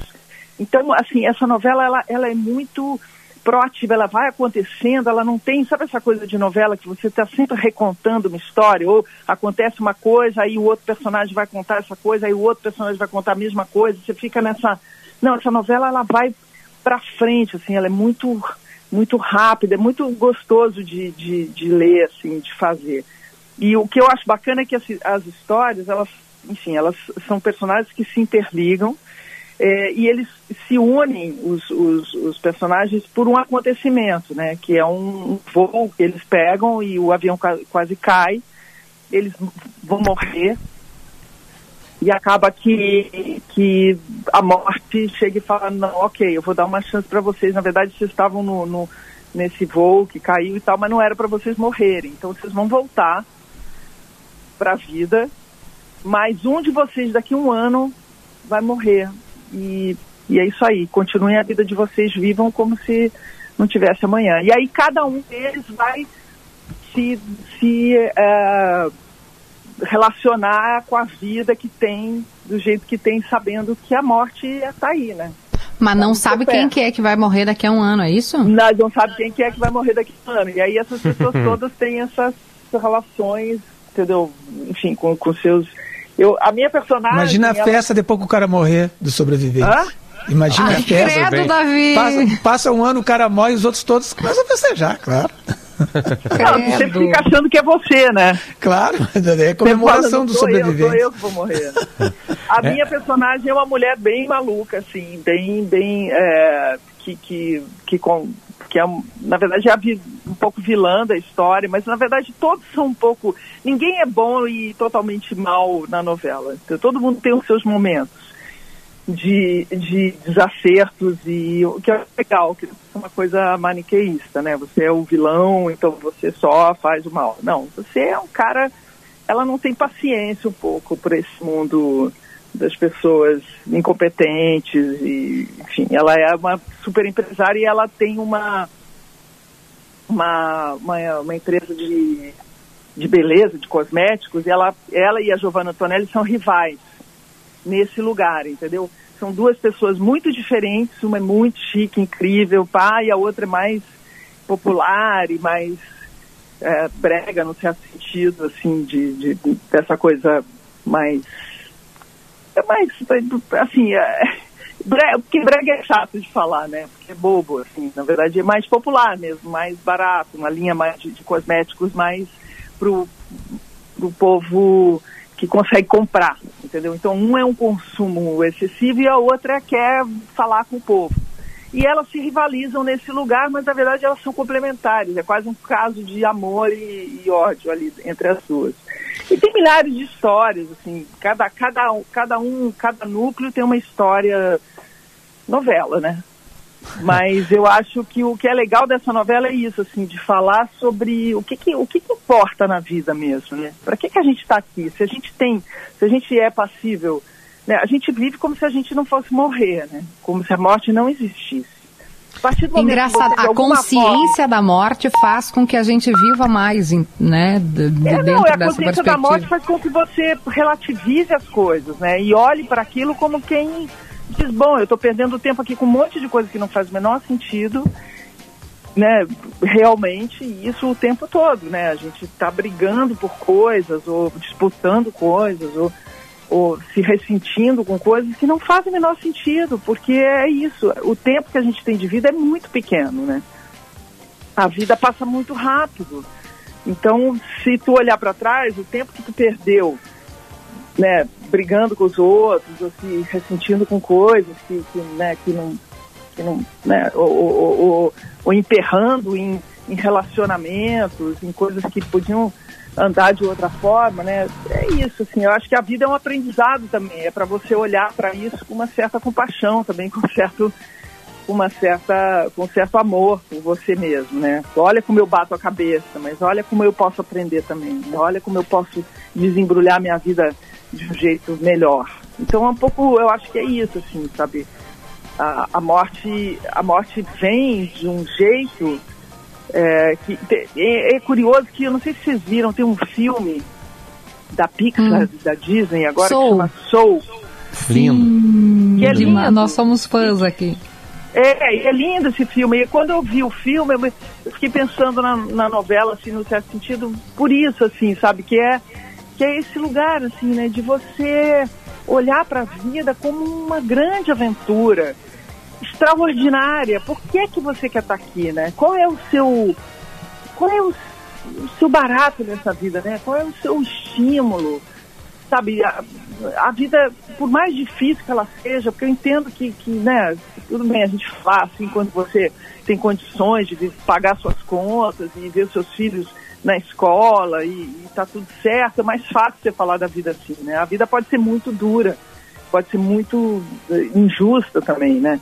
Então, assim, essa novela ela, ela é muito proativa, ela vai acontecendo, ela não tem, sabe essa coisa de novela que você está sempre recontando uma história, ou acontece uma coisa, aí o outro personagem vai contar essa coisa, aí o outro personagem vai contar a mesma coisa, você fica nessa. Não, essa novela ela vai para frente, assim, ela é muito, muito rápida, é muito gostoso de, de, de ler, assim, de fazer. E o que eu acho bacana é que as, as histórias, elas, enfim, elas são personagens que se interligam é, e eles se unem, os, os, os personagens, por um acontecimento, né? Que é um voo que eles pegam e o avião qua- quase cai, eles vão morrer e acaba que, que a morte chega e fala, não, ok, eu vou dar uma chance para vocês. Na verdade, vocês estavam no, no- nesse voo que caiu e tal, mas não era para vocês morrerem. Então vocês vão voltar para a vida, mas um de vocês daqui a um ano vai morrer. E, e é isso aí, continuem a vida de vocês, vivam como se não tivesse amanhã. E aí cada um deles vai se, se eh, relacionar com a vida que tem, do jeito que tem, sabendo que a morte está aí, né? Mas não muito sabe perto. quem que é que vai morrer daqui a um ano, é isso? Nós não sabe quem que é que vai morrer daqui a um ano. E aí essas pessoas todas têm essas relações, entendeu? Enfim, com, com seus... Eu, a minha personagem... Imagina a ela- festa depois que o cara morrer do sobrevivente. Hã? Imagina a festa. Credo, Davi! Passa, passa um ano, o cara morre e os outros todos começam a festejar, claro. Não, você fica achando que é você, né? Claro, é comemoração do Você fala, "Não sou eu, sobrevivente. Sou eu que vou morrer. A minha personagem é uma mulher bem maluca, assim, bem, bem, é, que, que, que, com, que é, na verdade, é a vi- um pouco vilã da história, mas na verdade todos são um pouco, ninguém é bom e totalmente mal na novela. Então, todo mundo tem os seus momentos de, de desacertos e o que é legal, que é uma coisa maniqueísta, né? Você é o vilão, então você só faz o mal. Não, você é um cara, ela não tem paciência um pouco por esse mundo das pessoas incompetentes e, enfim, ela é uma super empresária e ela tem uma uma, uma, uma empresa de, de beleza, de cosméticos, e ela, ela e a Giovanna Antonelli são rivais nesse lugar, entendeu? São duas pessoas muito diferentes, uma é muito chique, incrível, pá, e a outra é mais popular e mais é, brega, no certo sentido, assim, de, de- de- dessa coisa mais... É mais, assim, é, brega, porque brega é chato de falar, né? Porque é bobo, assim, na verdade é mais popular mesmo, mais barato, uma linha mais de, de cosméticos mais pro pro povo que consegue comprar, entendeu? Então um é um consumo excessivo e a outra quer falar com o povo. E elas se rivalizam nesse lugar, mas na verdade elas são complementares. É quase um caso de amor e, e ódio ali entre as duas. E tem milhares de histórias, assim, cada, cada, cada um, cada núcleo tem uma história novela, né? Mas eu acho que o que é legal dessa novela é isso, assim, de falar sobre o que, que, o que, que importa na vida mesmo, né? Para que, que a gente está aqui? Se a gente tem, se a gente é passível, né? A gente vive como se a gente não fosse morrer, né? Como se a morte não existisse. A Engraçado, a consciência da morte faz com que a gente viva mais, né, de, de É, dentro não, a dessa consciência da morte faz com que você relativize as coisas, né? E olhe para aquilo como quem diz, bom, eu estou perdendo tempo aqui com um monte de coisa que não faz o menor sentido, né? Realmente, isso o tempo todo, né? A gente está brigando por coisas, ou disputando coisas, ou, ou se ressentindo com coisas que não fazem o menor sentido, porque é isso, o tempo que a gente tem de vida é muito pequeno, né? A vida passa muito rápido. Então, se tu olhar para trás, o tempo que tu perdeu, né, brigando com os outros, ou se ressentindo com coisas que, que, né, que não, que não, né, ou, ou, ou, ou emperrando em, em relacionamentos, em coisas que podiam andar de outra forma, né? É isso, assim. Eu acho que a vida é um aprendizado também. É para você olhar para isso com uma certa compaixão, também com certo uma certa, com certo amor por você mesmo, né? Olha como eu bato a cabeça, mas olha como eu posso aprender também. né? Olha como eu posso desembrulhar minha vida de um jeito melhor. Então, é um pouco, eu acho que é isso, assim, sabe? A, a morte, a morte vem de um jeito é, que te- é, é curioso que eu não sei se vocês viram, tem um filme da Pixar, da Disney agora Soul. que chama Soul. Lindo. Que é Dema- lindo. Nós somos fãs aqui. É, e é lindo esse filme. E quando eu vi o filme, eu me- eu fiquei pensando na, na novela, assim, no certo sentido, por isso, assim, sabe? Que é, que é esse lugar, assim, né? De você olhar para a vida como uma grande aventura, extraordinária. Por que é que você quer estar aqui, né? Qual é o seu... Qual é o, seu barato nessa vida, né? Qual é o seu estímulo? sabe, a, a vida, por mais difícil que ela seja, porque eu entendo que, que, né, tudo bem, a gente faz assim quando você tem condições de pagar suas contas e ver seus filhos na escola e, e tá tudo certo, é mais fácil você falar da vida assim, né? A vida pode ser muito dura, pode ser muito eh, injusta também, né?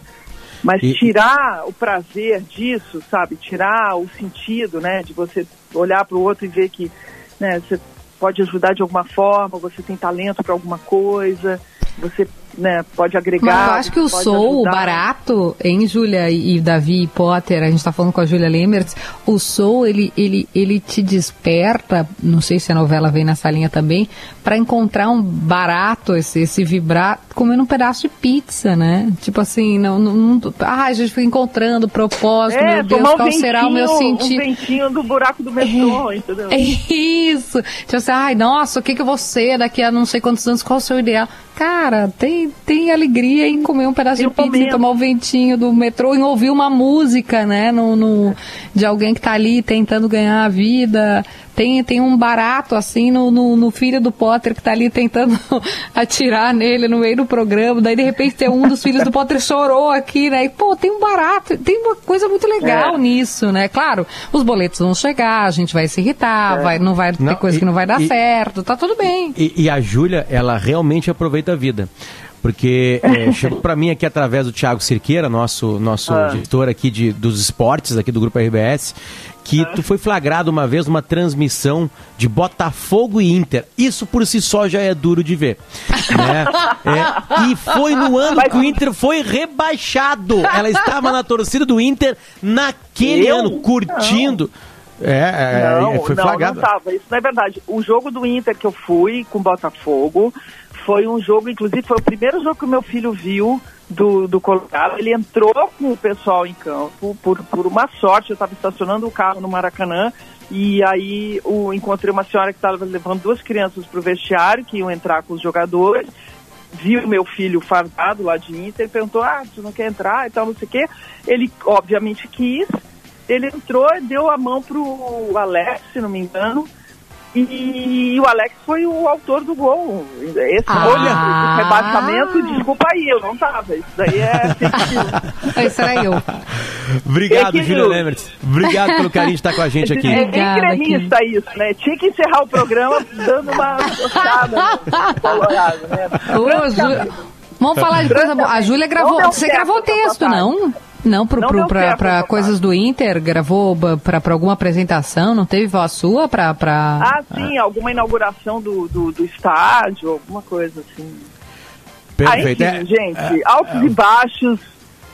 Mas E- tirar o prazer disso, sabe? Tirar o sentido, né? De você olhar para o outro e ver que, né? Você pode ajudar de alguma forma, você tem talento para alguma coisa, você, né? Pode agregar. Mas eu acho que o Soul, ajudar. barato, em Júlia e Davi e Potter, a gente tá falando com a Júlia Lemberts, o Soul, ele, ele, ele te desperta, não sei se a novela vem nessa linha também, para encontrar um barato, esse, esse vibrar, comendo um pedaço de pizza, né? Tipo assim, não, não, não- ah, a gente fica encontrando propósito, É, meu Deus, um qual será o meu ventinho, sentido? Um ventinho do buraco do metrô, entendeu? É isso. Tipo assim, ai, nossa, o que, que eu vou ser daqui a não sei quantos anos? Qual o seu ideal? Cara, tem, tem alegria em comer um pedaço Tem de pizza, em tomar o ventinho do metrô, em ouvir uma música, né? No, no- de alguém que tá ali tentando ganhar a vida. Tem, tem um barato, assim, no, no, no filho do Potter que tá ali tentando atirar nele no meio do programa. Daí, de repente, tem um dos filhos do Potter chorou aqui, né? E, pô, tem um barato, tem uma coisa muito legal É. nisso, né? Claro, os boletos vão chegar, a gente vai se irritar, vai, não vai ter Não, coisa e- que não vai dar e- certo, tá tudo bem. E, e a Júlia, ela realmente aproveita a vida. Porque é, chegou para mim aqui através do Thiago Cirqueira, nosso, nosso Ah. diretor aqui de, dos esportes, aqui do Grupo RBS, que tu foi flagrado uma vez numa transmissão de Botafogo e Inter. Isso por si só já é duro de ver. né? É, e foi no ano que o Inter foi rebaixado. Ela estava na torcida do Inter naquele Eu? ano, curtindo. É, é, Não, foi não, flagrado. não tava. Isso não é verdade. O jogo do Inter que eu fui com o Botafogo foi um jogo, inclusive, foi o primeiro jogo que o meu filho viu do, do Colorado. Ele entrou com o pessoal em campo por, por uma sorte. Eu estava estacionando o carro no Maracanã e aí o, encontrei uma senhora que estava levando duas crianças para o vestiário, que iam entrar com os jogadores. Viu meu filho fardado lá de Inter e perguntou: Ah, tu não quer entrar e tal, não sei o quê. Ele, obviamente, quis. Ele entrou e deu a mão pro Alex, se não me engano. E o Alex foi o autor do gol. Esse Ah. gol de rebaixamento, desculpa aí, eu não tava. Isso daí é. Esse era eu. Obrigado, É eu- Lemertz. Obrigado pelo carinho de estar com a gente aqui. É bem Obrigada, gremista isso, né? Tinha que encerrar o programa dando uma gostada no Colorado, né? Ô, Ju- Vamos falar de coisa boa. A Júlia gravou. Você gravou essa texto, não? Não, essa coisas do Inter? Gravou pra alguma apresentação? Não teve voz sua pra. pra... Ah, sim, alguma inauguração do, do, do estádio, alguma coisa assim. Perfeito. Aí, É, gente, altos e baixos,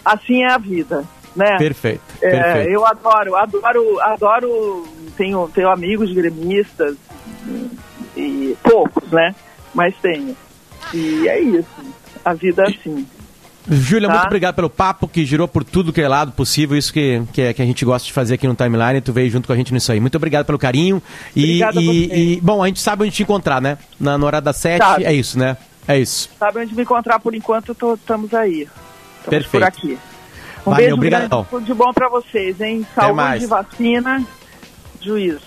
assim é a vida, né? perfeito. É, perfeito. eu adoro, adoro, adoro. Tenho, tenho amigos gremistas e poucos, né? Mas tenho. E é isso. A vida é assim. Júlia, Tá. muito obrigado pelo papo que girou por tudo que é lado possível, isso que, que, é- que a gente gosta de fazer aqui no Timeline, tu veio junto com a gente nisso aí. Muito obrigado pelo carinho. E, a e, e, bom, a gente sabe onde te encontrar, né? Na, na hora das sete, Sabe. é isso, né? É isso. Sabe onde me encontrar por enquanto? Estamos aí. Estamos Perfeito. por aqui. Um Valeu, beijo obrigadão. grande, tudo de bom pra vocês, hein? Saúde, vacina, juízo.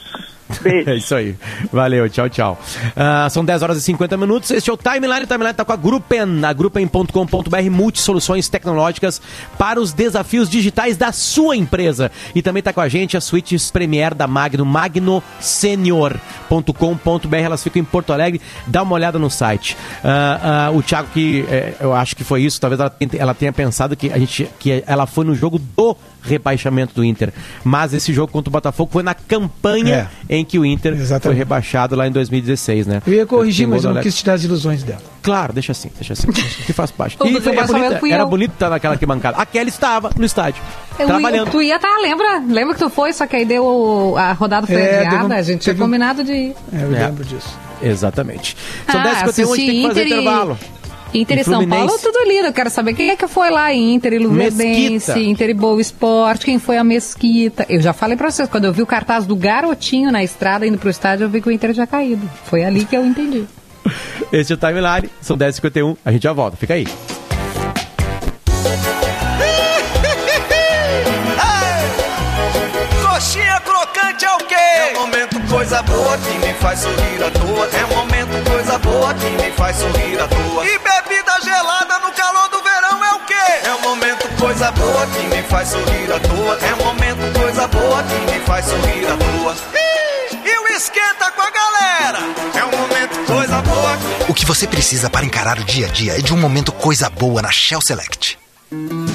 Beijo. É isso aí. Valeu, tchau, tchau. Ah, são 10 horas e 50 minutos. Este é o Timeline. O Timeline está com a Gruppen, a gruppen.com.br, multisoluções tecnológicas para os desafios digitais da sua empresa. E também está com a gente a suítes Premier da Magno, magnosenior.com.br. Elas ficam em Porto Alegre. Dá uma olhada no site. Ah, ah, o Thiago, que eh, eu acho que foi isso, talvez ela, ela tenha pensado que, a gente, que ela foi no jogo do rebaixamento do Inter. Mas esse jogo contra o Botafogo foi na campanha em que o Inter foi Exatamente. rebaixado lá em 2016, né? Eu ia corrigir, Tem mas eu não quis tirar as ilusões dela. Claro, deixa assim, deixa assim. que faz parte. E foi- é bonita, era eu. bonito estar naquela arquibancada. A Kelly estava no estádio, Eu, trabalhando. Tu ia estar, lembra? Lembra que tu foi, só que aí deu o- a rodada foi É, um- a gente tinha um- combinado de ir. É, eu É. lembro disso. Exatamente. São Ah, 10 h a gente tem que fazer Inter e- intervalo. Inter E e São. Paulo, tudo lindo. Eu quero saber quem é que foi lá em Inter e Luverdense. Inter e Boa Esporte, quem foi a Mesquita. Eu já falei pra vocês, quando eu vi o cartaz do garotinho na estrada indo pro estádio, eu vi que o Inter tinha caído. Foi ali que eu entendi. Esse é o Timeline, são 10 h 51 a gente já volta, fica aí. Coxinha crocante é o quê? É momento coisa boa que me faz sorrir à toa. É momento coisa boa que me faz sorrir à toa. E coisa boa que me faz sorrir à toa. É momento coisa boa que me faz sorrir à toa. E o esquenta com a galera. É um momento coisa boa O que você precisa para encarar o dia a dia é de um momento coisa boa na Shell Select.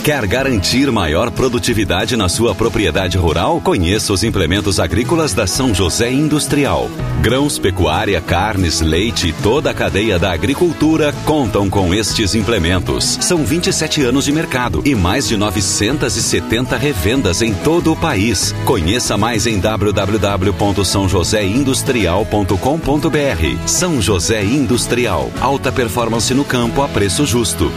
Quer garantir maior produtividade na sua propriedade rural? Conheça os implementos agrícolas da São José Industrial. Grãos, pecuária, carnes, leite e toda a cadeia da agricultura contam com estes implementos. São 27 anos de mercado e mais de 970 revendas em todo o país. Conheça mais em www.sãojoséindustrial.com.br. São José Industrial. Alta performance no campo a preço justo.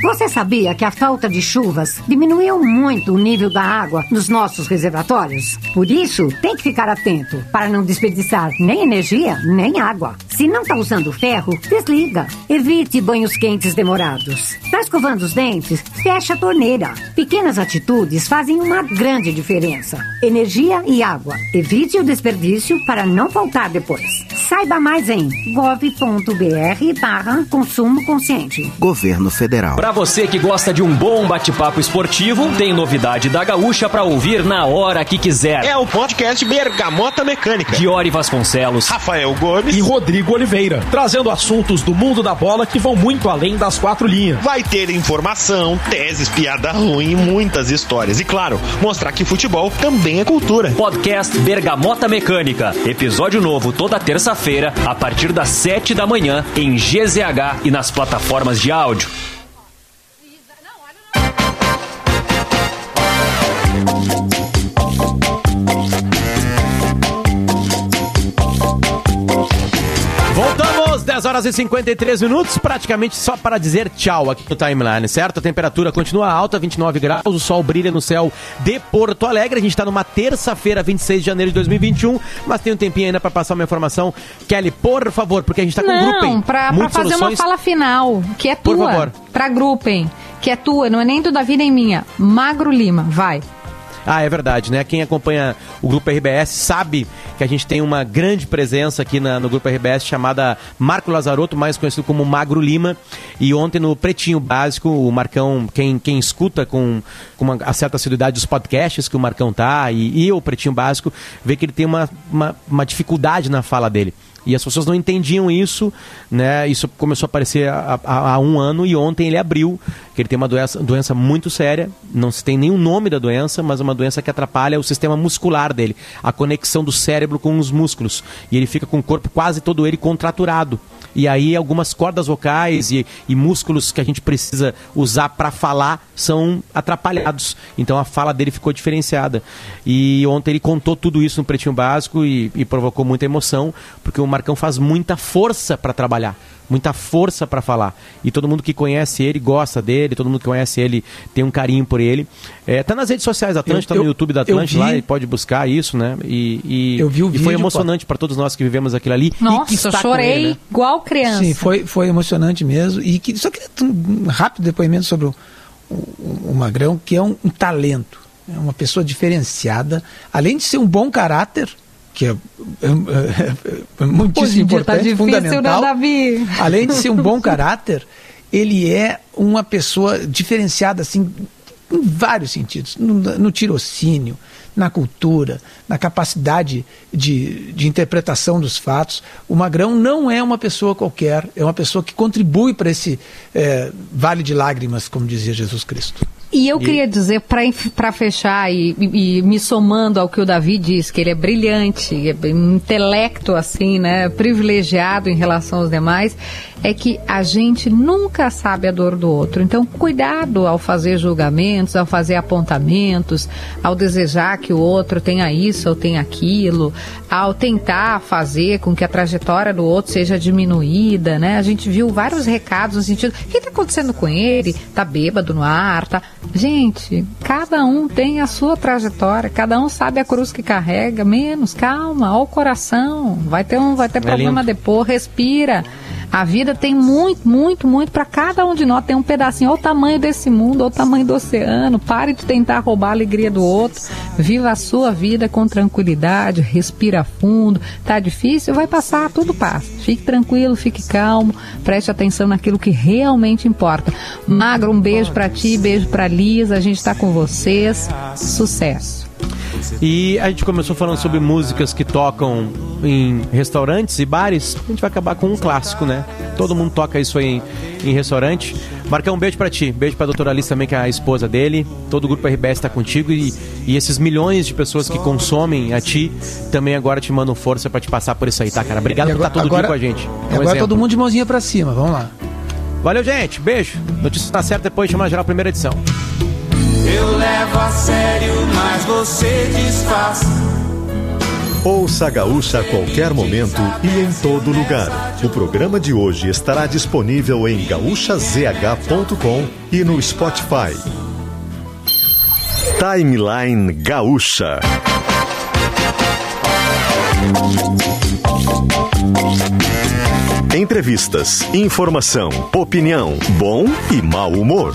Você sabia que a falta de chuvas diminuiu muito o nível da água nos nossos reservatórios? Por isso, tem que ficar atento para não desperdiçar nem energia, nem água. Se não está usando ferro, desliga. Evite banhos quentes demorados. Está escovando os dentes? Feche a torneira. Pequenas atitudes fazem uma grande diferença. Energia e água. Evite o desperdício para não faltar depois. Saiba mais em gov.br barra consumo consciente. Governo Federal. Para você que gosta de um bom bate-papo esportivo, tem novidade da Gaúcha para ouvir na hora que quiser. É o podcast Bergamota Mecânica. Diori Vasconcelos, Rafael Gomes e Rodrigo Oliveira, trazendo assuntos do mundo da bola que vão muito além das quatro linhas. Vai ter informação, teses, piada ruim e muitas histórias. E claro, mostrar que futebol também é cultura. Podcast Bergamota Mecânica. Episódio novo toda terça-feira, a partir das sete da manhã, em GZH e nas plataformas de áudio. Horas e 53 minutos, praticamente só para dizer tchau aqui no timeline, certo? A temperatura continua alta, 29 graus, o sol brilha no céu de Porto Alegre. A gente está numa terça-feira, 26 de janeiro de 2021, mas tem um tempinho ainda para passar uma informação. Kelly, por favor, porque a gente está com um grupo. Não, pra fazer uma fala final, que é Por tua. favor. Pra Gruppen, que é tua, não é nem do Davi nem minha. Magro Lima, vai. Ah, é verdade, né? Quem acompanha o Grupo RBS sabe que a gente tem uma grande presença aqui na- no Grupo RBS chamada Marco Lazarotto, mais conhecido como Magro Lima. E ontem no Pretinho Básico, o Marcão, quem, quem escuta com, com uma certa assiduidade os podcasts que o Marcão tá e, e o Pretinho Básico, vê que ele tem uma, uma, uma dificuldade na fala dele. E as pessoas não entendiam isso, né? Isso começou a aparecer há, um ano e ontem ele abriu que ele tem uma doença, doença muito séria, não se tem nenhum nome da doença, mas é uma doença que atrapalha o sistema muscular dele, a conexão do cérebro com os músculos. E ele fica com o corpo quase todo ele contraturado. E aí algumas cordas vocais e, e músculos que a gente precisa usar para falar são atrapalhados. Então a fala dele ficou diferenciada. E ontem ele contou tudo isso no Pretinho Básico e, e provocou muita emoção, porque o Marcão faz muita força para trabalhar. Muita força para falar. E todo mundo que conhece ele gosta dele, todo mundo que conhece ele tem um carinho por ele. É, tá nas redes sociais da Atlântida, tá Eu- no YouTube da eu Atlântida lá e pode buscar isso, né? E, e, Eu vi o e foi vídeo, emocionante para todos nós que vivemos aquilo ali. e que Nossa, eu chorei ele, né? igual criança. Sim, foi, foi emocionante mesmo. E que, só queria um rápido depoimento sobre o, o, o Magrão, que é um, um talento, é uma pessoa diferenciada, além de ser um bom caráter, que é, é, é, é muitíssimo tá importante, né, fundamental. Davi? Além de ser um bom caráter, ele é uma pessoa diferenciada assim em vários sentidos, no, no tirocínio, na cultura, na capacidade de, de interpretação dos fatos. O Magrão não é uma pessoa qualquer, é uma pessoa que contribui para esse eh, vale de lágrimas, como dizia Jesus Cristo. E eu E- queria dizer, para fechar e, e- e me somando ao que o Davi disse, que ele é brilhante, é um intelecto assim, né, privilegiado em relação aos demais, é que a gente nunca sabe a dor do outro. Então, cuidado ao fazer julgamentos, ao fazer apontamentos, ao desejar que o outro tenha isso ou tenha aquilo, ao tentar fazer com que a trajetória do outro seja diminuída, né? A gente viu vários recados no sentido, o que está acontecendo com ele? Tá bêbado no ar, tá? Gente, cada um tem a sua trajetória, cada um sabe a cruz que carrega, menos, calma, ao coração, vai ter um, vai ter É problema lindo. depois, respira. A vida tem muito, muito, muito para cada um de nós tem um pedacinho, olha o tamanho desse mundo, olha o tamanho do oceano. Pare de tentar roubar a alegria do outro. Viva a sua vida com tranquilidade, respira fundo. Tá difícil? Vai passar, tudo passa. Fique tranquilo, fique calmo, preste atenção naquilo que realmente importa. Magro, um beijo para ti, beijo para Lisa, a gente tá com vocês. Sucesso. E a gente começou falando sobre músicas que tocam em restaurantes e bares. A gente vai acabar com um clássico, né? Todo mundo toca isso aí em, em restaurante. Marcão, um beijo pra ti. Beijo pra doutora Alice também, que é a esposa dele. Todo o grupo RBS tá contigo. E, e esses milhões de pessoas que consomem a ti também agora te mandam força pra te passar por isso aí, tá, cara? Obrigado E por estar todo agora- dia com a gente. É um agora exemplo. todo mundo de mãozinha para cima, vamos lá. Valeu, gente. Beijo. Notícia tá certa depois de chamar geral primeira edição. Eu levo a sério, mas você desfaz. Ouça a Gaúcha a qualquer momento e em todo lugar. O programa de hoje estará disponível em gaúchazh.com e no Spotify. Timeline Gaúcha. Entrevistas, informação, opinião, bom e mau humor.